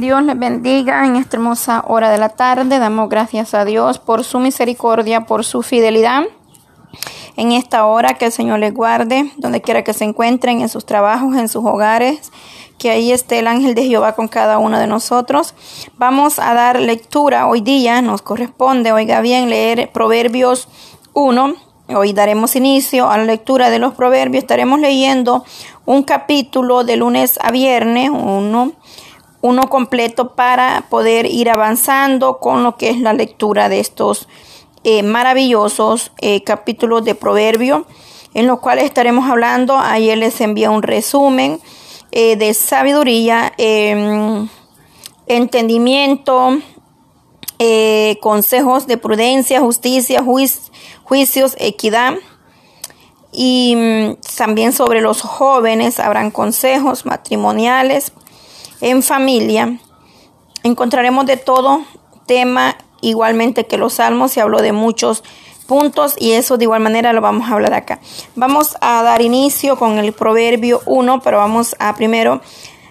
Dios les bendiga en esta hermosa hora de la tarde. Damos gracias a Dios por su misericordia, por su fidelidad. En esta hora que el Señor les guarde, donde quiera que se encuentren, en sus trabajos, en sus hogares, que ahí esté el ángel de Jehová con cada uno de nosotros. Vamos a dar lectura hoy día, nos corresponde, oiga bien, leer Proverbios 1. Hoy daremos inicio a la lectura de los proverbios. Estaremos leyendo un capítulo de lunes a viernes, uno uno completo para poder ir avanzando con lo que es la lectura de estos eh, maravillosos eh, capítulos de Proverbio, en los cuales estaremos hablando. Ayer les envié un resumen eh, de sabiduría, em, entendimiento, consejos de prudencia, justicia, juicios, equidad. Y mm, también sobre los jóvenes habrán consejos matrimoniales, en familia, encontraremos de todo tema, igualmente que los salmos, se habló de muchos puntos y eso de igual manera lo vamos a hablar acá. Vamos a dar inicio con el proverbio 1, pero vamos a primero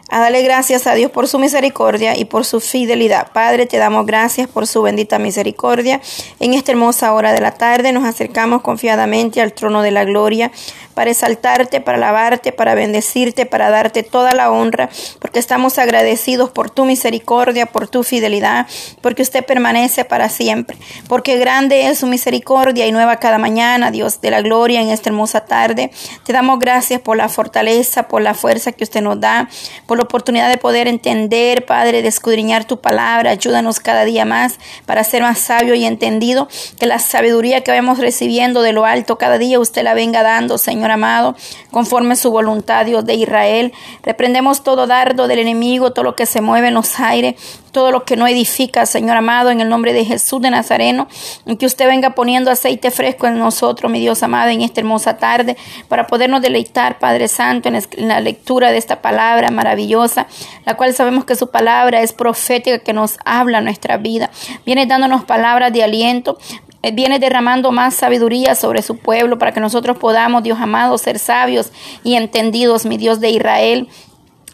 a darle gracias a Dios por su misericordia y por su fidelidad. Padre, te damos gracias por su bendita misericordia. En esta hermosa hora de la tarde nos acercamos confiadamente al trono de la gloria para exaltarte, para alabarte, para bendecirte, para darte toda la honra, porque estamos agradecidos por tu misericordia, por tu fidelidad, porque usted permanece para siempre, porque grande es su misericordia y nueva cada mañana, Dios de la gloria, en esta hermosa tarde. Te damos gracias por la fortaleza, por la fuerza que usted nos da, por la oportunidad de poder entender, Padre, de escudriñar tu palabra. Ayúdanos cada día más para ser más sabio y entendido, que la sabiduría que vamos recibiendo de lo alto cada día usted la venga dando, Señor amado, conforme su voluntad, Dios de Israel. Reprendemos todo dardo del enemigo, todo lo que se mueve en los aires, todo lo que no edifica, Señor amado, en el nombre de Jesús de Nazareno, en que usted venga poniendo aceite fresco en nosotros, mi Dios amado, en esta hermosa tarde, para podernos deleitar, Padre Santo, en la lectura de esta palabra maravillosa, la cual sabemos que su palabra es profética que nos habla nuestra vida. Viene dándonos palabras de aliento, eh, viene derramando más sabiduría sobre su pueblo para que nosotros podamos, Dios amado, ser sabios y entendidos, mi Dios de Israel.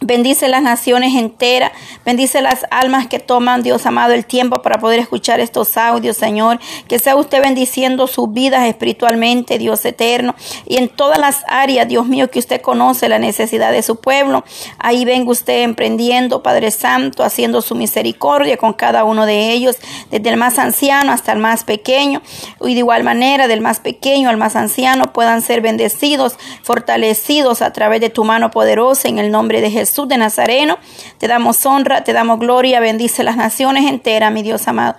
Bendice las naciones enteras, bendice las almas que toman, Dios amado, el tiempo para poder escuchar estos audios, Señor. Que sea usted bendiciendo sus vidas espiritualmente, Dios eterno, y en todas las áreas, Dios mío, que usted conoce la necesidad de su pueblo. Ahí venga usted emprendiendo, Padre Santo, haciendo su misericordia con cada uno de ellos, desde el más anciano hasta el más pequeño, y de igual manera, del más pequeño al más anciano, puedan ser bendecidos, fortalecidos a través de tu mano poderosa en el nombre de Jesús. Jesús de Nazareno. Te damos honra, te damos gloria, bendice las naciones enteras, mi Dios amado.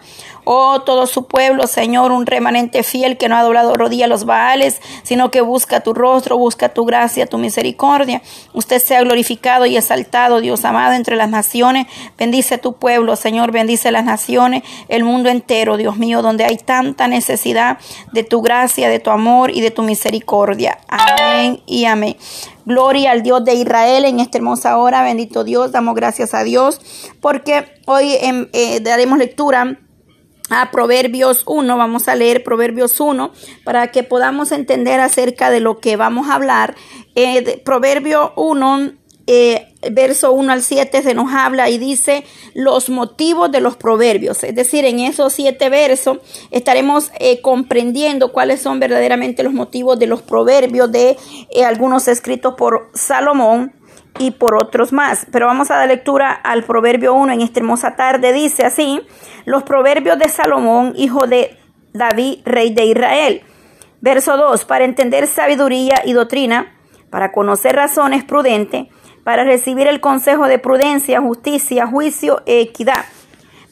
Oh, todo su pueblo, Señor, un remanente fiel que no ha doblado rodilla a los baales, sino que busca tu rostro, busca tu gracia, tu misericordia. Usted sea glorificado y exaltado, Dios amado, entre las naciones. Bendice tu pueblo, Señor, bendice las naciones, el mundo entero, Dios mío, donde hay tanta necesidad de tu gracia, de tu amor y de tu misericordia. Amén y amén. Gloria al Dios de Israel en esta hermosa hora. Bendito Dios, damos gracias a Dios porque hoy em, eh, daremos lectura a Proverbios 1, vamos a leer Proverbios 1 para que podamos entender acerca de lo que vamos a hablar. Eh, Proverbio 1, eh, verso 1 al 7 se nos habla y dice los motivos de los proverbios. Es decir, en esos siete versos estaremos eh, comprendiendo cuáles son verdaderamente los motivos de los proverbios de eh, algunos escritos por Salomón y por otros más. Pero vamos a dar lectura al Proverbio 1 en esta hermosa tarde. Dice así, los proverbios de Salomón, hijo de David, rey de Israel. Verso 2, para entender sabiduría y doctrina, para conocer razones prudentes, para recibir el consejo de prudencia, justicia, juicio e equidad,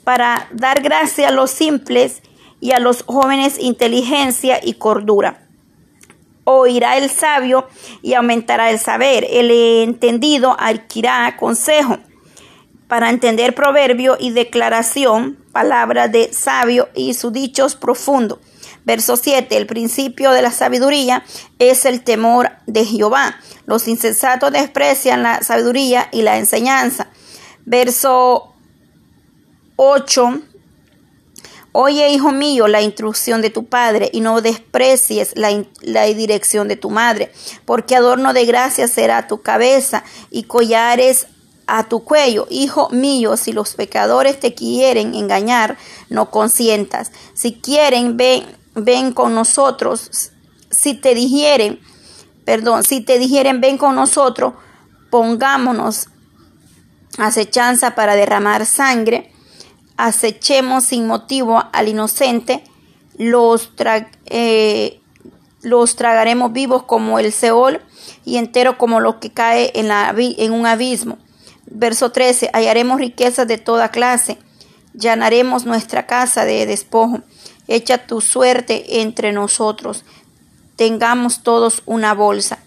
para dar gracia a los simples y a los jóvenes inteligencia y cordura oirá el sabio y aumentará el saber. El entendido adquirirá consejo. Para entender proverbio y declaración, palabra de sabio y sus dichos profundos. Verso 7. El principio de la sabiduría es el temor de Jehová. Los insensatos desprecian la sabiduría y la enseñanza. Verso 8 Oye, hijo mío, la instrucción de tu padre y no desprecies la, dirección de tu madre, porque adorno de gracia será tu cabeza y collares a tu cuello, hijo mío, si los pecadores te quieren engañar, no consientas. Si quieren, ven, ven con nosotros. Si te dijeren, perdón, si te dijeren, ven con nosotros, pongámonos acechanza para derramar sangre, acechemos sin motivo al inocente, los, eh, los tragaremos vivos como el Seol y entero como lo que cae en, la, en un abismo. Verso 13, hallaremos riquezas de toda clase, llenaremos nuestra casa de despojo, echa tu suerte entre nosotros, tengamos todos una bolsa.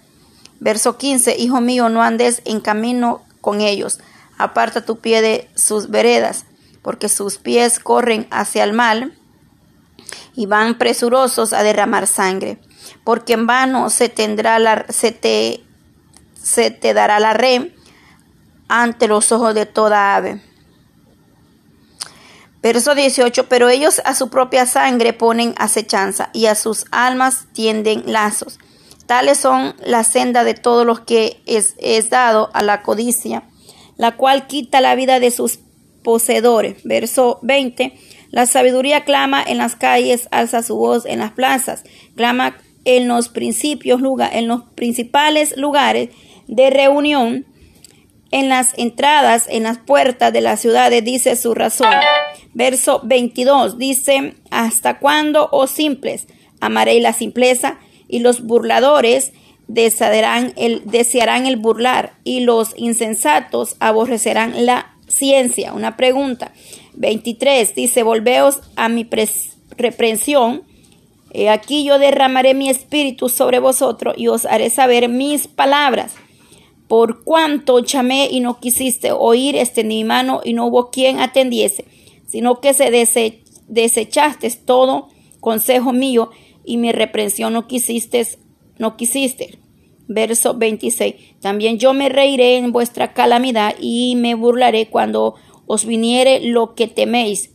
Verso 15, Hijo mío, no andes en camino con ellos, aparta tu pie de sus veredas, porque sus pies corren hacia el mal y van presurosos a derramar sangre, porque en vano se tendrá la, se te, se te dará la red ante los ojos de toda ave. Verso 18, pero ellos a su propia sangre ponen acechanza y a sus almas tienden lazos. Tales son la senda de todos los que es, es dado a la codicia, la cual quita la vida de sus poseedores. Verso 20, la sabiduría clama en las calles, alza su voz en las plazas, clama en los principios, en los principales lugares de reunión en las entradas, en las puertas de las ciudades, dice su razón. Verso 22 dice, ¿hasta cuándo, oh simples, amaréis la simpleza? Y los burladores desearán el, desearán el burlar, y los insensatos aborrecerán la ciencia. Una pregunta. 23 dice, volveos a mi reprensión. aquí yo derramaré mi espíritu sobre vosotros y os haré saber mis palabras. Por cuanto llamé y no quisiste oír, extendí mi mano y no hubo quien atendiese, sino que se desechaste todo consejo mío y mi reprensión no quisiste, no quisiste. Verso 26. También yo me reiré en vuestra calamidad y me burlaré cuando os viniere lo que teméis.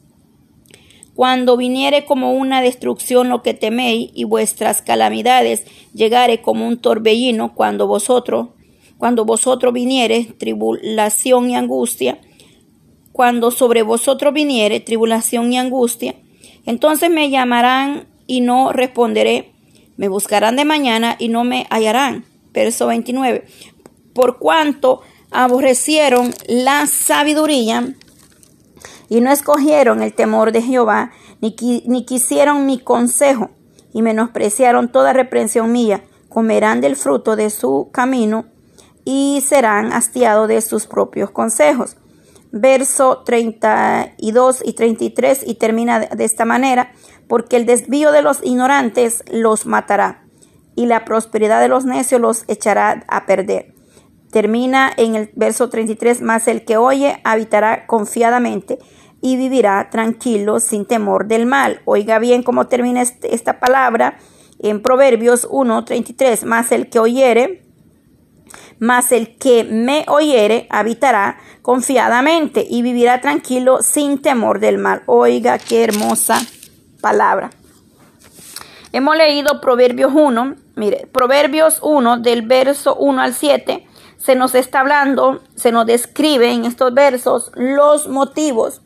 Cuando viniere como una destrucción lo que teméis y vuestras calamidades llegare como un torbellino cuando vosotros cuando vosotros viniere tribulación y angustia, cuando sobre vosotros viniere tribulación y angustia, entonces me llamarán y no responderé, me buscarán de mañana y no me hallarán. Verso 29. Por cuanto aborrecieron la sabiduría y no escogieron el temor de Jehová, ni, ni quisieron mi consejo, y menospreciaron toda reprensión mía, comerán del fruto de su camino y serán hastiados de sus propios consejos. Verso 32 y 33 y termina de esta manera, porque el desvío de los ignorantes los matará y la prosperidad de los necios los echará a perder. Termina en el verso 33, más el que oye habitará confiadamente y vivirá tranquilo sin temor del mal. Oiga bien cómo termina este, esta palabra en Proverbios 1, 33, más el que oyere mas el que me oyere habitará confiadamente y vivirá tranquilo sin temor del mal. Oiga, qué hermosa palabra. Hemos leído Proverbios 1, mire, Proverbios 1 del verso 1 al 7, se nos está hablando, se nos describe en estos versos los motivos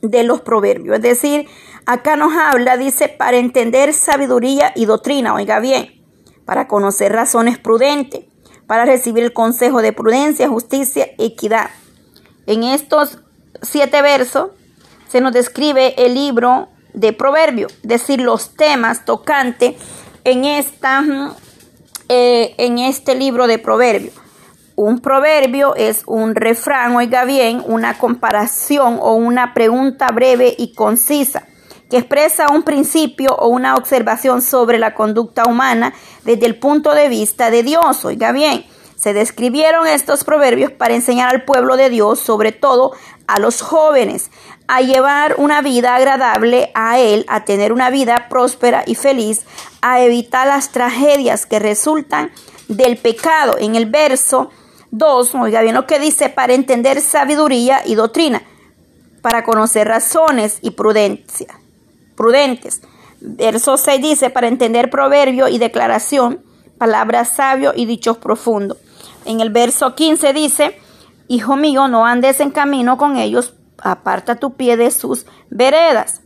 de los proverbios. Es decir, acá nos habla, dice, para entender sabiduría y doctrina, oiga bien, para conocer razones prudentes, para recibir el consejo de prudencia, justicia, equidad. En estos siete versos se nos describe el libro de Proverbios, es decir, los temas tocantes en, esta, eh, en este libro de Proverbios. Un proverbio es un refrán, oiga bien, una comparación o una pregunta breve y concisa que expresa un principio o una observación sobre la conducta humana desde el punto de vista de Dios. Oiga bien, se describieron estos proverbios para enseñar al pueblo de Dios, sobre todo a los jóvenes, a llevar una vida agradable a Él, a tener una vida próspera y feliz, a evitar las tragedias que resultan del pecado. En el verso 2, oiga bien lo que dice, para entender sabiduría y doctrina, para conocer razones y prudencia prudentes. Verso 6 dice, para entender proverbio y declaración, palabras sabio y dichos profundos. En el verso 15 dice, Hijo mío, no andes en camino con ellos, aparta tu pie de sus veredas.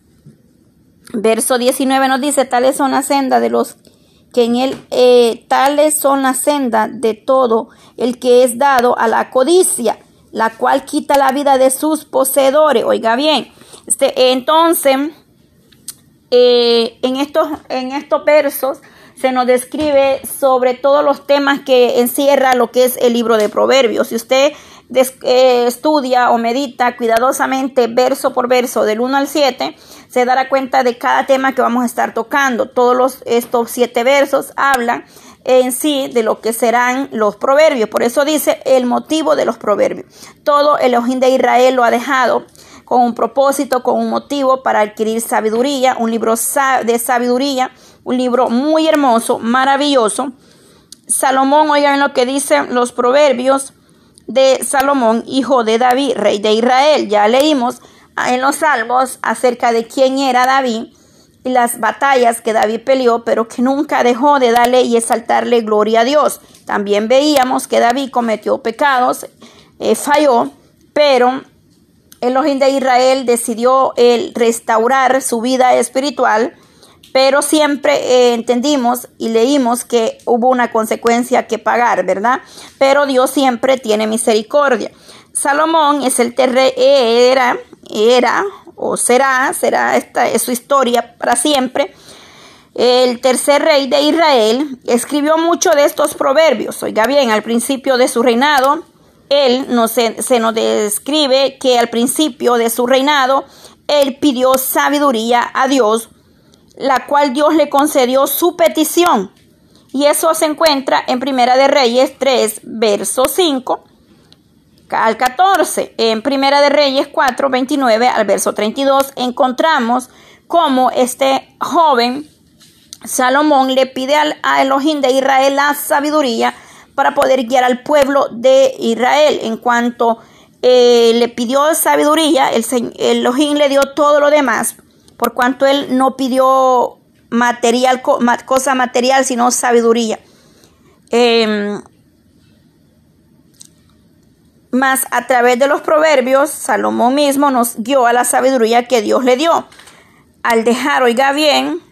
Verso 19 nos dice, tales son las sendas de los que en él, eh, tales son las sendas de todo el que es dado a la codicia, la cual quita la vida de sus poseedores. Oiga bien, este, entonces, eh, en, estos, en estos versos se nos describe sobre todos los temas que encierra lo que es el libro de Proverbios. Si usted eh, estudia o medita cuidadosamente verso por verso del 1 al 7, se dará cuenta de cada tema que vamos a estar tocando. Todos los, estos siete versos hablan en sí de lo que serán los proverbios. Por eso dice el motivo de los proverbios. Todo el ojín de Israel lo ha dejado con un propósito, con un motivo para adquirir sabiduría, un libro de sabiduría, un libro muy hermoso, maravilloso. Salomón, oigan lo que dicen los proverbios de Salomón, hijo de David, rey de Israel. Ya leímos en los salmos acerca de quién era David y las batallas que David peleó, pero que nunca dejó de darle y exaltarle gloria a Dios. También veíamos que David cometió pecados, eh, falló, pero Elohim de Israel decidió el restaurar su vida espiritual, pero siempre eh, entendimos y leímos que hubo una consecuencia que pagar, ¿verdad? Pero Dios siempre tiene misericordia. Salomón es el terre era era o será, será esta es su historia para siempre. El tercer rey de Israel escribió mucho de estos proverbios. Oiga bien, al principio de su reinado, él nos, se nos describe que al principio de su reinado, él pidió sabiduría a Dios, la cual Dios le concedió su petición. Y eso se encuentra en Primera de Reyes 3, verso 5 al 14. En Primera de Reyes 4, 29 al verso 32 encontramos cómo este joven Salomón le pide al, a Elohim de Israel la sabiduría para poder guiar al pueblo de Israel. En cuanto eh, le pidió sabiduría, el Elohim le dio todo lo demás, por cuanto él no pidió material, cosa material, sino sabiduría. Eh, mas a través de los proverbios, Salomón mismo nos guió a la sabiduría que Dios le dio. Al dejar, oiga bien,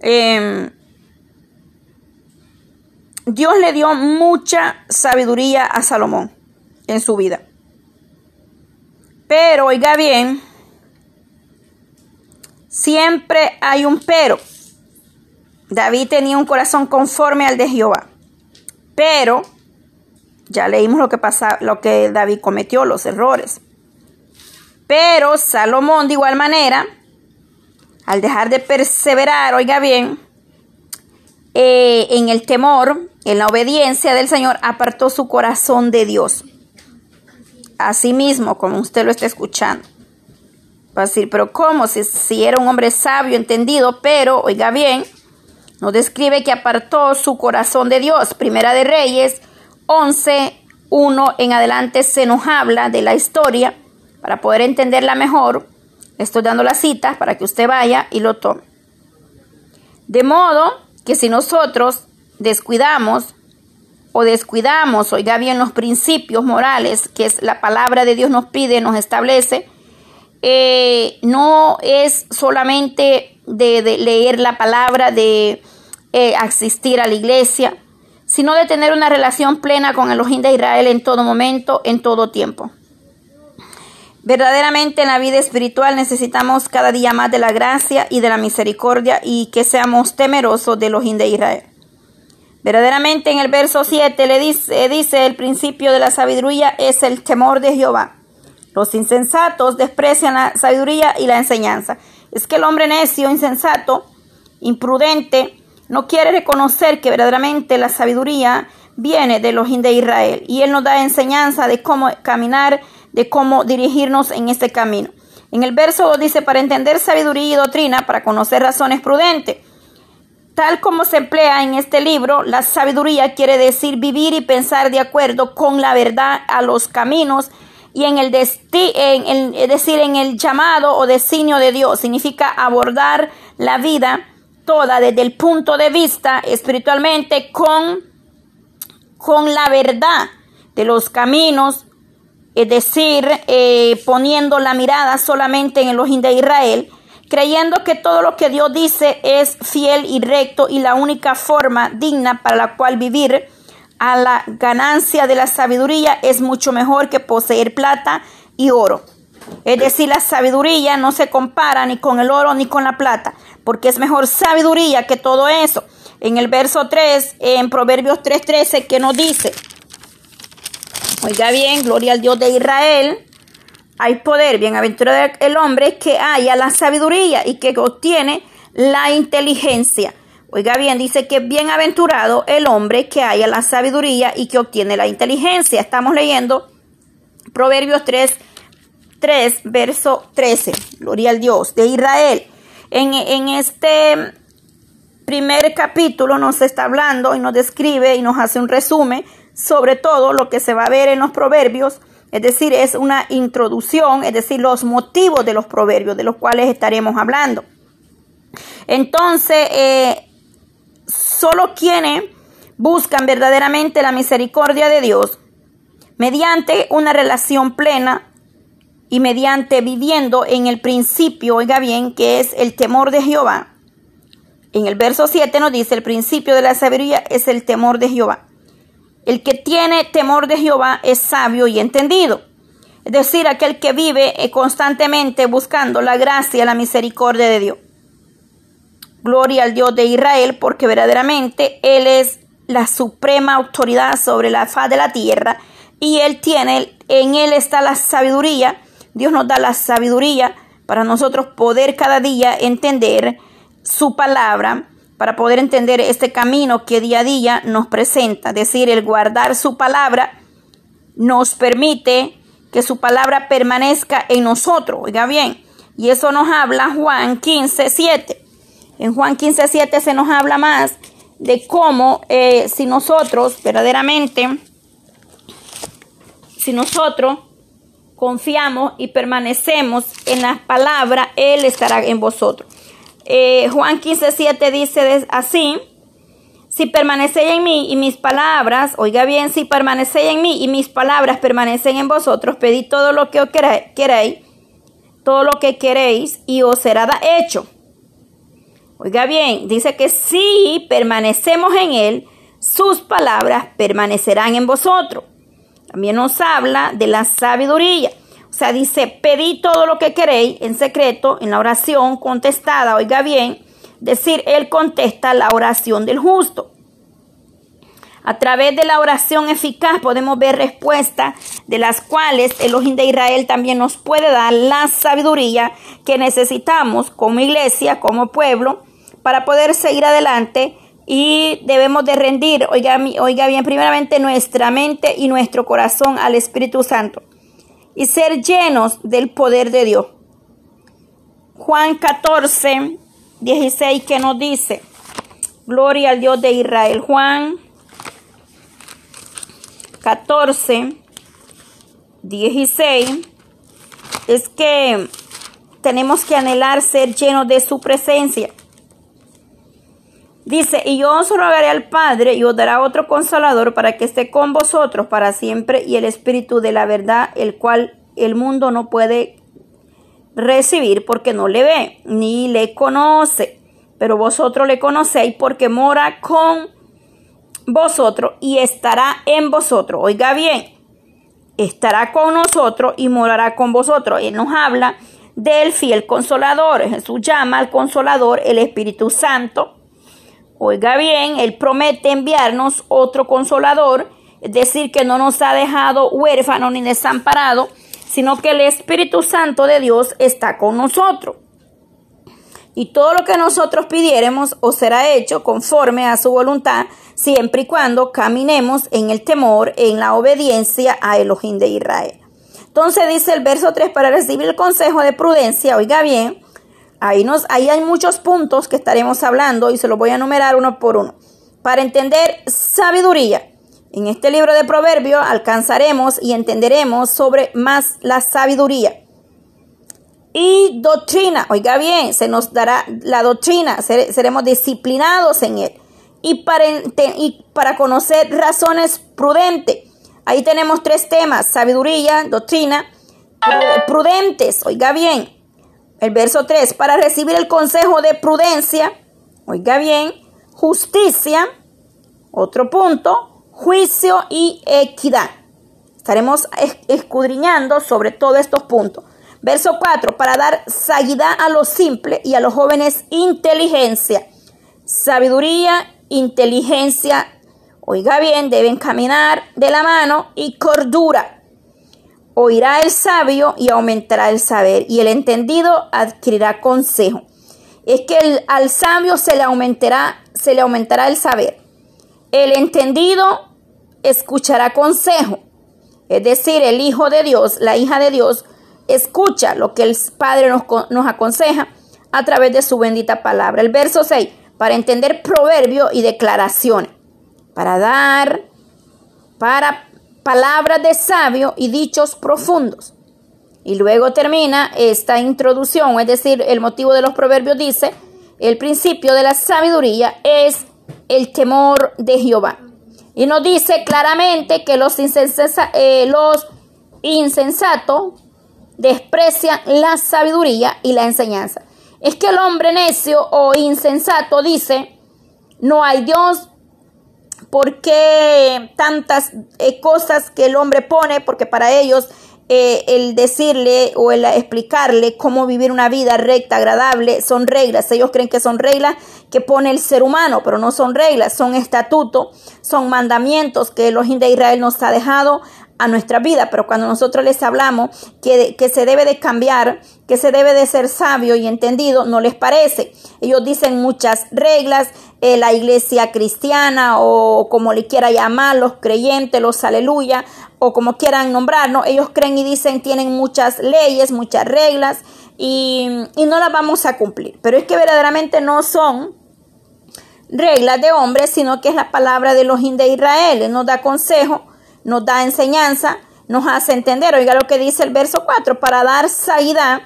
em, Dios le dio mucha sabiduría a Salomón en su vida. Pero, oiga bien, siempre hay un pero. David tenía un corazón conforme al de Jehová. Pero ya leímos lo que lo que David cometió, los errores. Pero Salomón de igual manera, al dejar de perseverar, oiga bien, eh, en el temor, en la obediencia del Señor, apartó su corazón de Dios. Asimismo, como usted lo está escuchando. Va a decir, pero ¿cómo? Si, si era un hombre sabio, entendido, pero, oiga bien, nos describe que apartó su corazón de Dios. Primera de Reyes 11, 1 en adelante se nos habla de la historia para poder entenderla mejor. Estoy dando la cita para que usted vaya y lo tome. De modo que si nosotros descuidamos o descuidamos, oiga bien, los principios morales que es la palabra de Dios nos pide, nos establece, eh, no es solamente de, leer la palabra, de eh, asistir a la iglesia, sino de tener una relación plena con el Elohim de Israel en todo momento, en todo tiempo. Verdaderamente en la vida espiritual necesitamos cada día más de la gracia y de la misericordia y que seamos temerosos del Elohim de Israel. Verdaderamente en el verso 7 le dice el principio de la sabiduría es el temor de Jehová. Los insensatos desprecian la sabiduría y la enseñanza. Es que el hombre necio, insensato, imprudente, no quiere reconocer que verdaderamente la sabiduría viene de los de Israel y Él nos da enseñanza de cómo caminar, de cómo dirigirnos en este camino. En el verso 2 dice, para entender sabiduría y doctrina, para conocer razones prudentes. Tal como se emplea en este libro, la sabiduría quiere decir vivir y pensar de acuerdo con la verdad a los caminos y en el, en el es decir, en el llamado o designio de Dios. Significa abordar la vida toda desde el punto de vista espiritualmente con, con la verdad. de los caminos, es decir, eh, poniendo la mirada solamente en los de Israel, creyendo que todo lo que Dios dice es fiel y recto y la única forma digna para la cual vivir a la ganancia de la sabiduría es mucho mejor que poseer plata y oro. Es decir, la sabiduría no se compara ni con el oro ni con la plata, porque es mejor sabiduría que todo eso. En el verso 3, en Proverbios 3:13, que nos dice, oiga bien, gloria al Dios de Israel, hay poder, bienaventurado el hombre que haya la sabiduría y que obtiene la inteligencia. Oiga bien, dice que bienaventurado el hombre que haya la sabiduría y que obtiene la inteligencia. Estamos leyendo Proverbios 3, 3, verso 13. Gloria al Dios de Israel. En, en este primer capítulo nos está hablando y nos describe y nos hace un resumen sobre todo lo que se va a ver en los proverbios. Es decir, es una introducción, es decir, los motivos de los proverbios de los cuales estaremos hablando. Entonces, eh, solo quienes buscan verdaderamente la misericordia de Dios mediante una relación plena y mediante viviendo en el principio, oiga bien, que es el temor de Jehová. En el verso 7 nos dice, el principio de la sabiduría es el temor de Jehová. El que tiene temor de Jehová es sabio y entendido. Es decir, aquel que vive constantemente buscando la gracia, la misericordia de Dios. Gloria al Dios de Israel, porque verdaderamente Él es la suprema autoridad sobre la faz de la tierra y Él tiene, en Él está la sabiduría Dios nos da la sabiduría para nosotros poder cada día entender su palabra, para poder entender este camino que día a día nos presenta. Es decir, el guardar su palabra nos permite que su palabra permanezca en nosotros. Oiga bien, y eso nos habla Juan 15, 7. En Juan 15, 7 se nos habla más de cómo eh, si nosotros verdaderamente, si nosotros confiamos y permanecemos en la palabra, Él estará en vosotros. Eh, Juan 15, 7 dice así, si permanecéis en mí y mis palabras, oiga bien, si permanecéis en mí y mis palabras permanecen en vosotros, pedid todo lo que queréis, todo lo que queréis y os será hecho. Oiga bien, dice que si permanecemos en Él, sus palabras permanecerán en vosotros. También nos habla de la sabiduría. O sea, dice, pedí todo lo que queréis en secreto, en la oración contestada. Oiga bien, decir, Él contesta la oración del justo. A través de la oración eficaz podemos ver respuestas de las cuales el Elohim de Israel también nos puede dar la sabiduría que necesitamos como iglesia, como pueblo, para poder seguir adelante y debemos de rendir, oiga, oiga bien, primeramente nuestra mente y nuestro corazón al Espíritu Santo y ser llenos del poder de Dios. Juan 14, 16 que nos dice, gloria al Dios de Israel. Juan 14, 16 es que tenemos que anhelar ser llenos de su presencia. Dice, y yo os rogaré al Padre y os dará otro consolador para que esté con vosotros para siempre y el Espíritu de la verdad, el cual el mundo no puede recibir porque no le ve ni le conoce. Pero vosotros le conocéis porque mora con vosotros y estará en vosotros. Oiga bien, estará con nosotros y morará con vosotros. Él nos habla del fiel consolador. Jesús llama al consolador el Espíritu Santo Oiga bien, Él promete enviarnos otro consolador, es decir, que no nos ha dejado huérfanos ni desamparados, sino que el Espíritu Santo de Dios está con nosotros. Y todo lo que nosotros pidiéremos os será hecho conforme a su voluntad, siempre y cuando caminemos en el temor, en la obediencia a Elohim de Israel. Entonces dice el verso 3, para recibir el consejo de prudencia, oiga bien, Ahí, nos, ahí hay muchos puntos que estaremos hablando y se los voy a enumerar uno por uno. Para entender sabiduría, en este libro de Proverbios alcanzaremos y entenderemos sobre más la sabiduría. Y doctrina, oiga bien, se nos dará la doctrina, seremos disciplinados en él. Y para, y para conocer razones prudentes, Ahí tenemos tres temas, sabiduría, doctrina, prudentes, oiga bien. El verso 3, para recibir el consejo de prudencia, oiga bien, justicia, otro punto, juicio y equidad. Estaremos escudriñando sobre todos estos puntos. Verso 4, para dar salida a los simples y a los jóvenes inteligencia, sabiduría, inteligencia, oiga bien, deben caminar de la mano y cordura. Oirá el sabio y aumentará el saber, y el entendido adquirirá consejo. Es que al sabio se le aumentará, se le aumentará el saber. El entendido escuchará consejo. Es decir, el Hijo de Dios, la hija de Dios, escucha lo que el Padre nos, aconseja a través de su bendita palabra. El verso 6, para entender proverbio y declaraciones, para dar, para palabras de sabio y dichos profundos. Y luego termina esta introducción, es decir, el motivo de los proverbios dice, el principio de la sabiduría es el temor de Jehová. Y nos dice claramente que los, eh, los insensatos desprecian la sabiduría y la enseñanza. Es que el hombre necio o insensato dice, no hay Dios, ¿por qué tantas eh, cosas que el hombre pone? Porque para ellos eh, el decirle o el explicarle cómo vivir una vida recta, agradable, son reglas. Ellos creen que son reglas que pone el ser humano, pero no son reglas, son estatutos, son mandamientos que el de Israel nos ha dejado a nuestra vida, pero cuando nosotros les hablamos que, que, se debe de cambiar, que se debe de ser sabio y entendido, no les parece. Ellos dicen muchas reglas, eh, la iglesia cristiana o como le quiera llamar, los creyentes, los aleluya, o como quieran nombrarnos, ellos creen y dicen tienen muchas leyes, muchas reglas y, y no las vamos a cumplir. Pero es que verdaderamente no son reglas de hombres, sino que es la palabra de los de Israel. Nos da consejo nos da enseñanza, nos hace entender. Oiga lo que dice el verso 4, para dar salida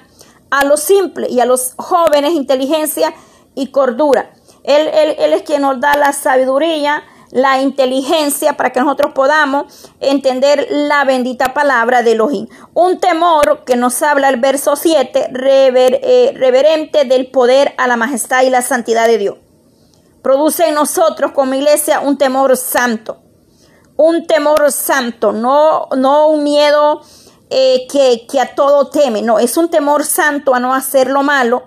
a los simples y a los jóvenes inteligencia y cordura. Él, es quien nos da la sabiduría, la inteligencia para que nosotros podamos entender la bendita palabra de Elohim. Un temor que nos habla el verso 7, eh, reverente del poder a la majestad y la santidad de Dios. Produce en nosotros como iglesia un temor santo un temor santo, no, no un miedo eh, que, a todo teme, no, es un temor santo a no hacer lo malo,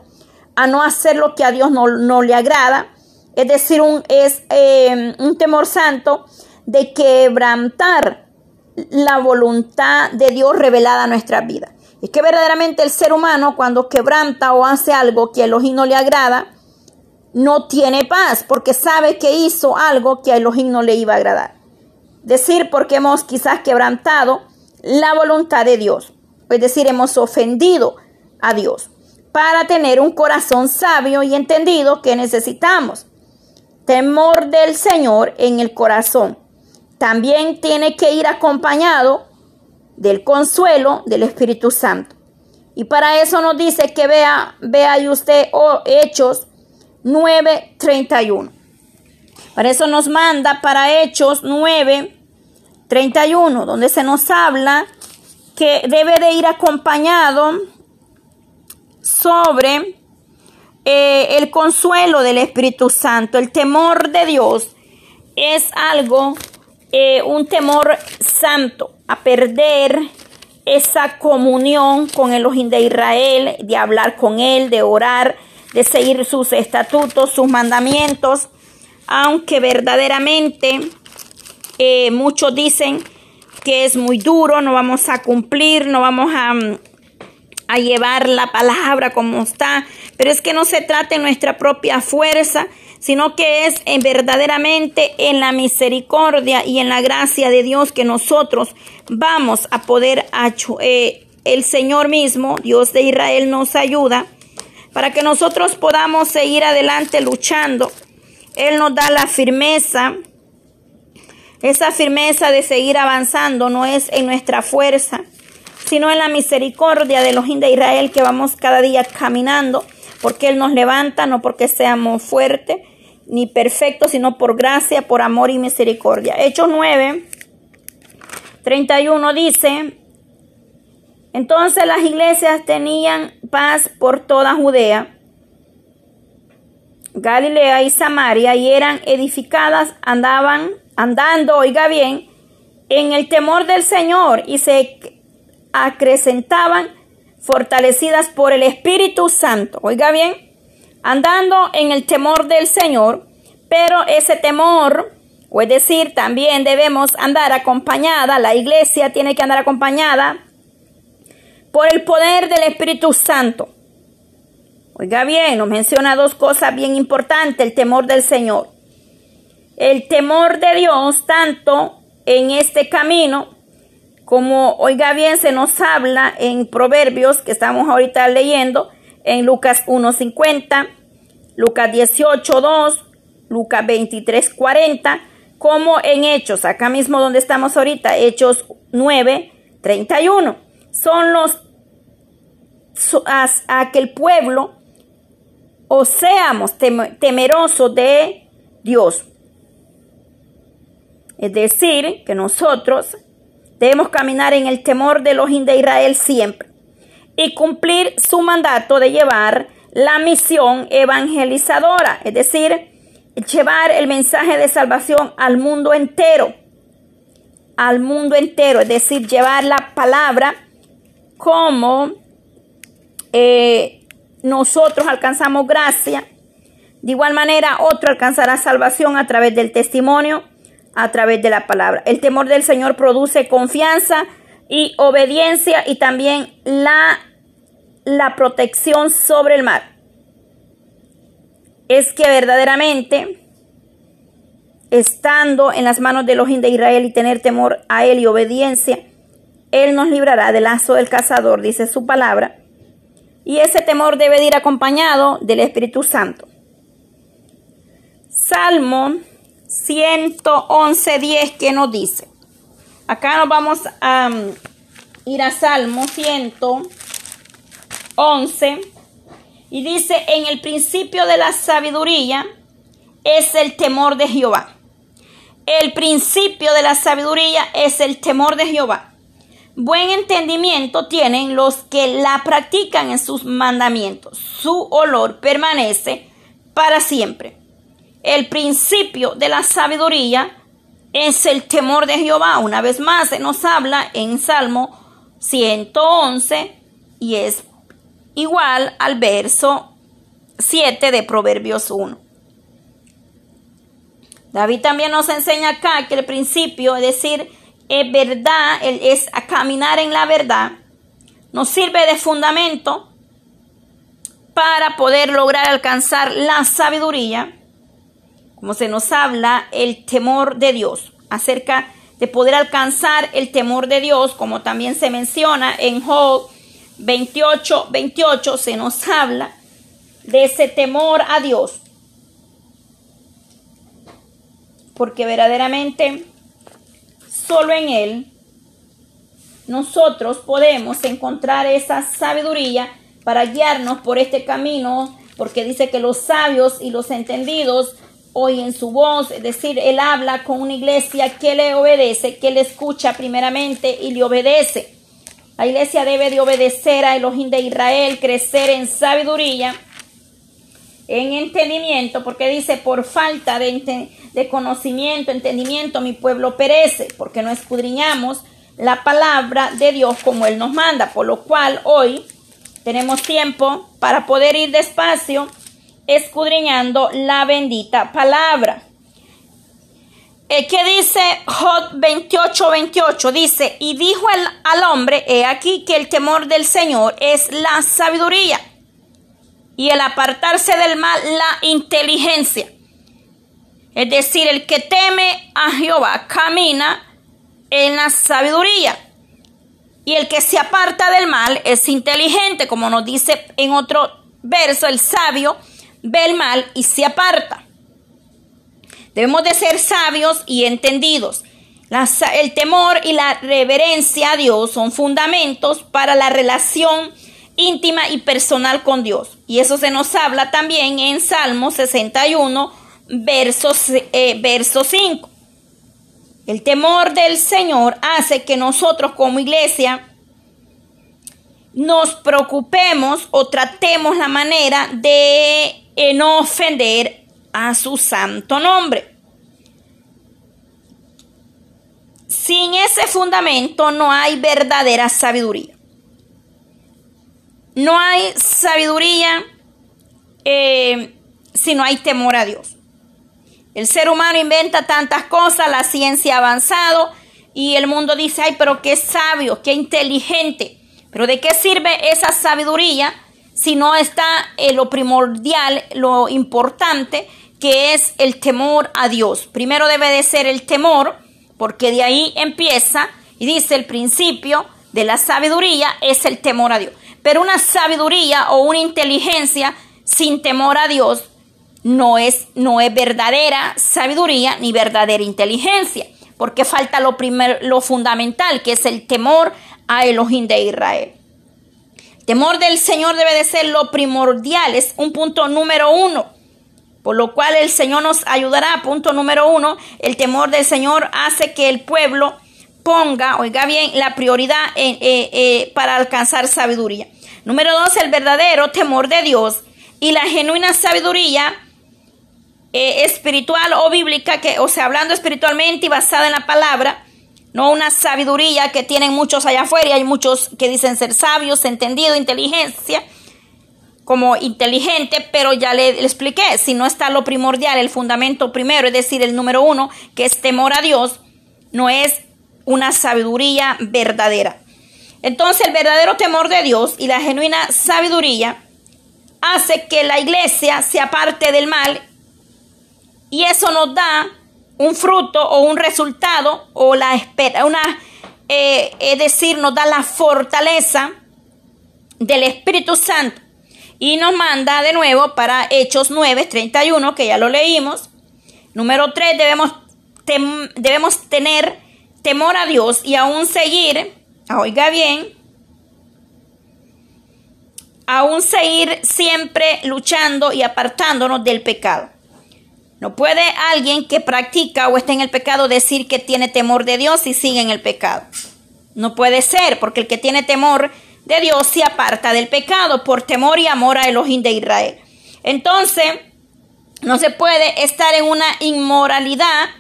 a no hacer lo que a Dios no, le agrada, es decir, un, es eh, un temor santo de quebrantar la voluntad de Dios revelada a nuestra vida. Es que verdaderamente el ser humano cuando quebranta o hace algo que a Elohim no le agrada, no tiene paz porque sabe que hizo algo que a Elohim no le iba a agradar decir porque hemos quizás quebrantado la voluntad de Dios, es decir, hemos ofendido a Dios para tener un corazón sabio y entendido que necesitamos. Temor del Señor en el corazón. También tiene que ir acompañado del consuelo del Espíritu Santo. Y para eso nos dice que vea, vea y usted oh, Hechos 9:31. Para eso nos manda para Hechos 9, 31, donde se nos habla que debe de ir acompañado sobre eh, el consuelo del Espíritu Santo. El temor de Dios es algo, eh, un temor santo, a perder esa comunión con el Ojín de Israel, de hablar con Él, de orar, de seguir sus estatutos, sus mandamientos aunque verdaderamente eh, muchos dicen que es muy duro, no vamos a cumplir, no vamos a, a llevar la palabra como está, pero es que no se trata de nuestra propia fuerza, sino que es en verdaderamente en la misericordia y en la gracia de Dios que nosotros vamos a poder, eh, el Señor mismo, Dios de Israel, nos ayuda para que nosotros podamos seguir adelante luchando él nos da la firmeza. Esa firmeza de seguir avanzando no es en nuestra fuerza, sino en la misericordia de los de Israel que vamos cada día caminando, porque Él nos levanta, no porque seamos fuertes ni perfectos, sino por gracia, por amor y misericordia. Hechos 9, 31 dice, entonces las iglesias tenían paz por toda Judea, Galilea y Samaria y eran edificadas, andaban andando, oiga bien, en el temor del Señor y se acrecentaban fortalecidas por el Espíritu Santo. Oiga bien, andando en el temor del Señor, pero ese temor, o es decir, también debemos andar acompañada, la iglesia tiene que andar acompañada por el poder del Espíritu Santo. Oiga bien, nos menciona dos cosas bien importantes, el temor del Señor. El temor de Dios, tanto en este camino, como, oiga bien, se nos habla en Proverbios, que estamos ahorita leyendo, en Lucas 1.50, Lucas 18.2, Lucas 23.40, como en Hechos, acá mismo donde estamos ahorita, Hechos 9.31. Son los a, a, que el pueblo o seamos temerosos de Dios. Es decir, que nosotros debemos caminar en el temor de los de Israel siempre y cumplir su mandato de llevar la misión evangelizadora, es decir, llevar el mensaje de salvación al mundo entero, al mundo entero, es decir, llevar la palabra como eh, nosotros alcanzamos gracia, de igual manera otro alcanzará salvación a través del testimonio a través de la palabra. El temor del Señor produce confianza y obediencia y también la, la protección sobre el mar. Es que verdaderamente, estando en las manos de los de Israel y tener temor a Él y obediencia, Él nos librará del lazo del cazador, dice su palabra. Y ese temor debe ir acompañado del Espíritu Santo. Salmo 111.10 que nos dice. Acá nos vamos a um, ir a Salmo 111 y dice, en el principio de la sabiduría es el temor de Jehová. El principio de la sabiduría es el temor de Jehová. Buen entendimiento tienen los que la practican en sus mandamientos. Su olor permanece para siempre. El principio de la sabiduría es el temor de Jehová. Una vez más se nos habla en Salmo 111 y es igual al verso 7 de Proverbios 1. David también nos enseña acá que el principio, es decir, es verdad, es a caminar en la verdad, nos sirve de fundamento para poder lograr alcanzar la sabiduría como se nos habla, el temor de Dios, acerca de poder alcanzar el temor de Dios, como también se menciona en Job 28, 28, se nos habla de ese temor a Dios. Porque verdaderamente solo en Él nosotros podemos encontrar esa sabiduría para guiarnos por este camino, porque dice que los sabios y los entendidos en su voz, es decir, él habla con una iglesia que le obedece, que le escucha primeramente y le obedece. La iglesia debe de obedecer a Elohim de Israel, crecer en sabiduría, en entendimiento, porque dice, por falta de, de conocimiento, entendimiento, mi pueblo perece, porque no escudriñamos la palabra de Dios como Él nos manda, por lo cual hoy tenemos tiempo para poder ir despacio escudriñando la bendita palabra. Eh, ¿Qué dice Job 28, 28? Dice, y dijo el, al hombre, he aquí que el temor del Señor es la sabiduría y el apartarse del mal la inteligencia. Es decir, el que teme a Jehová camina en la sabiduría. Y el que se aparta del mal es inteligente, como nos dice en otro verso, el sabio ve el mal y se aparta. Debemos de ser sabios y entendidos. el temor y la reverencia a Dios son fundamentos para la relación íntima y personal con Dios. Y eso se nos habla también en Salmo 61, verso, eh, verso 5. El temor del Señor hace que nosotros como iglesia nos preocupemos o tratemos la manera de eh, no ofender a su santo nombre. Sin ese fundamento no hay verdadera sabiduría. No hay sabiduría eh, si no hay temor a Dios. El ser humano inventa tantas cosas, la ciencia ha avanzado y el mundo dice, ay, pero qué sabio, qué inteligente. Pero ¿de qué sirve esa sabiduría si no está en lo primordial, lo importante, que es el temor a Dios? Primero debe de ser el temor, porque de ahí empieza y dice el principio de la sabiduría es el temor a Dios. Pero una sabiduría o una inteligencia sin temor a Dios no es, no es verdadera sabiduría ni verdadera inteligencia, porque falta lo, primero, lo fundamental, que es el temor a Elohim de Israel. temor del Señor debe de ser lo primordial, es un punto número uno. Por lo cual el Señor nos ayudará. Punto número uno, el temor del Señor hace que el pueblo ponga, oiga bien, la prioridad eh, eh, para alcanzar sabiduría. Número dos, el verdadero temor de Dios y la genuina sabiduría eh, espiritual o bíblica, que, o sea, hablando espiritualmente y basada en la palabra, no una sabiduría que tienen muchos allá afuera y hay muchos que dicen ser sabios, entendido, inteligencia, como inteligente, pero ya le, le, expliqué, si no está lo primordial, el fundamento primero, es decir, el número uno, que es temor a Dios, no es una sabiduría verdadera. Entonces el verdadero temor de Dios y la genuina sabiduría hace que la iglesia se aparte del mal y eso nos da un fruto o un resultado o la espera, una, eh, es decir, nos da la fortaleza del Espíritu Santo y nos manda de nuevo para Hechos 9, 31, que ya lo leímos. Número 3, debemos, debemos tener temor a Dios y aún seguir, oiga bien, aún seguir siempre luchando y apartándonos del pecado. No puede alguien que practica o está en el pecado decir que tiene temor de Dios y sigue en el pecado. No puede ser, porque el que tiene temor de Dios se aparta del pecado por temor y amor a Elohim de Israel. Entonces, no se puede estar en una inmoralidad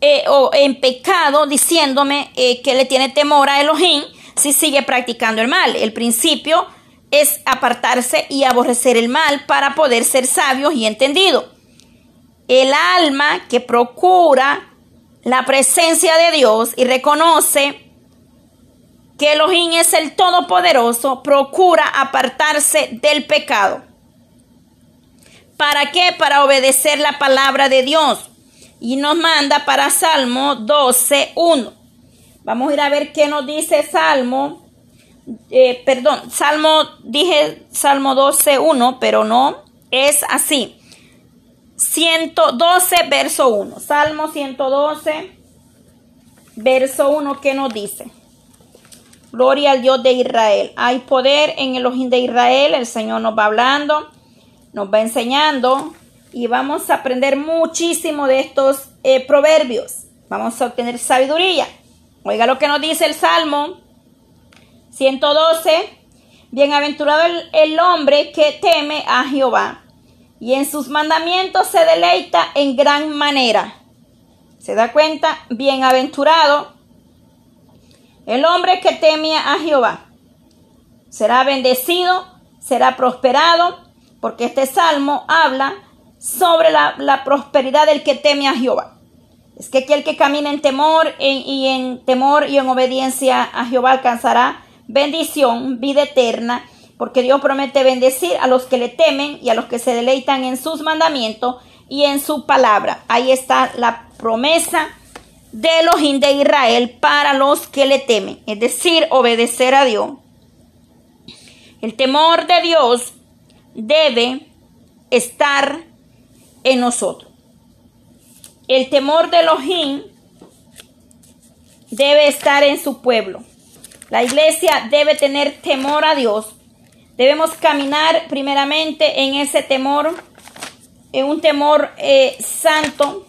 eh, o en pecado diciéndome eh, que le tiene temor a Elohim si sigue practicando el mal. El principio es apartarse y aborrecer el mal para poder ser sabios y entendidos. El alma que procura la presencia de Dios y reconoce que Elohim es el Todopoderoso, procura apartarse del pecado. ¿Para qué? Para obedecer la palabra de Dios. Y nos manda para Salmo 12.1. Vamos a ir a ver qué nos dice Salmo. Eh, perdón, Salmo, dije Salmo 12.1, pero no, es así. 112, verso 1. Salmo 112, verso 1, ¿qué nos dice? Gloria al Dios de Israel. Hay poder en el ojín de Israel. El Señor nos va hablando, nos va enseñando y vamos a aprender muchísimo de estos eh, proverbios. Vamos a obtener sabiduría. Oiga lo que nos dice el Salmo 112. Bienaventurado el hombre que teme a Jehová y en sus mandamientos se deleita en gran manera. ¿Se da cuenta? Bienaventurado el hombre que teme a Jehová. Será bendecido, será prosperado, porque este salmo habla sobre la, prosperidad del que teme a Jehová. Es que aquel que camina en temor y en temor y en obediencia a Jehová alcanzará bendición, vida eterna porque Dios promete bendecir a los que le temen y a los que se deleitan en sus mandamientos y en su palabra. Ahí está la promesa de Elohim de Israel para los que le temen, es decir, obedecer a Dios. El temor de Dios debe estar en nosotros. El temor de Elohim debe estar en su pueblo. La iglesia debe tener temor a Dios Debemos caminar primeramente en ese temor, en un temor eh, santo,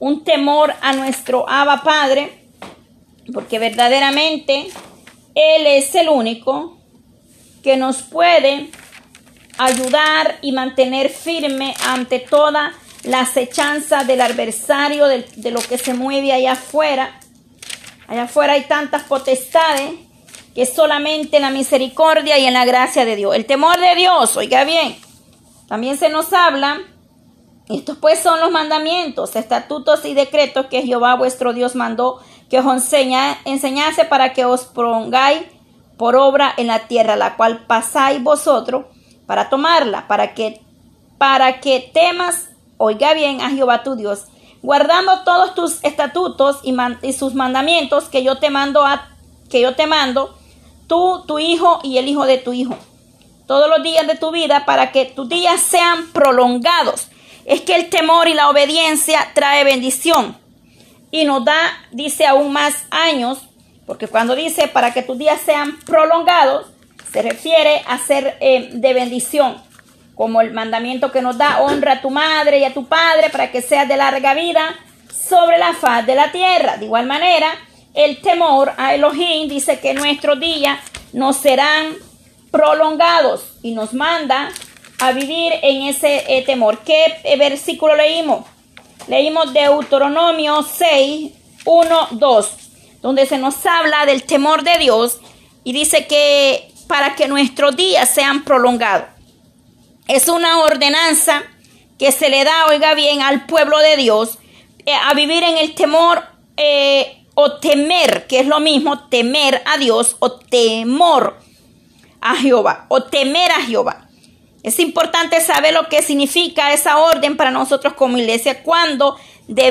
un temor a nuestro Abba Padre, porque verdaderamente Él es el único que nos puede ayudar y mantener firme ante toda la acechanza del adversario, de, lo que se mueve allá afuera. Allá afuera hay tantas potestades que solamente en la misericordia y en la gracia de Dios. El temor de Dios, oiga bien, también se nos habla, estos pues son los mandamientos, estatutos y decretos que Jehová vuestro Dios mandó que os enseña, enseñase para que os pongáis por obra en la tierra, la cual pasáis vosotros para tomarla, para que, para que temas, oiga bien, a Jehová tu Dios, guardando todos tus estatutos y, y sus mandamientos que yo te mando a, que yo te mando, tú, tu hijo y el hijo de tu hijo, todos los días de tu vida, para que tus días sean prolongados. Es que el temor y la obediencia trae bendición y nos da, dice, aún más años, porque cuando dice para que tus días sean prolongados, se refiere a ser eh, de bendición, como el mandamiento que nos da, honra a tu madre y a tu padre para que seas de larga vida sobre la faz de la tierra. De igual manera, el temor a Elohim dice que nuestros días no serán prolongados y nos manda a vivir en ese eh, temor. ¿Qué eh, versículo leímos? Leímos Deuteronomio 6, 1, 2, donde se nos habla del temor de Dios y dice que para que nuestros días sean prolongados. Es una ordenanza que se le da, oiga bien, al pueblo de Dios eh, a vivir en el temor o temer, que es lo mismo, temer a Dios o temor a Jehová o temer a Jehová. Es importante saber lo que significa esa orden para nosotros como iglesia cuando de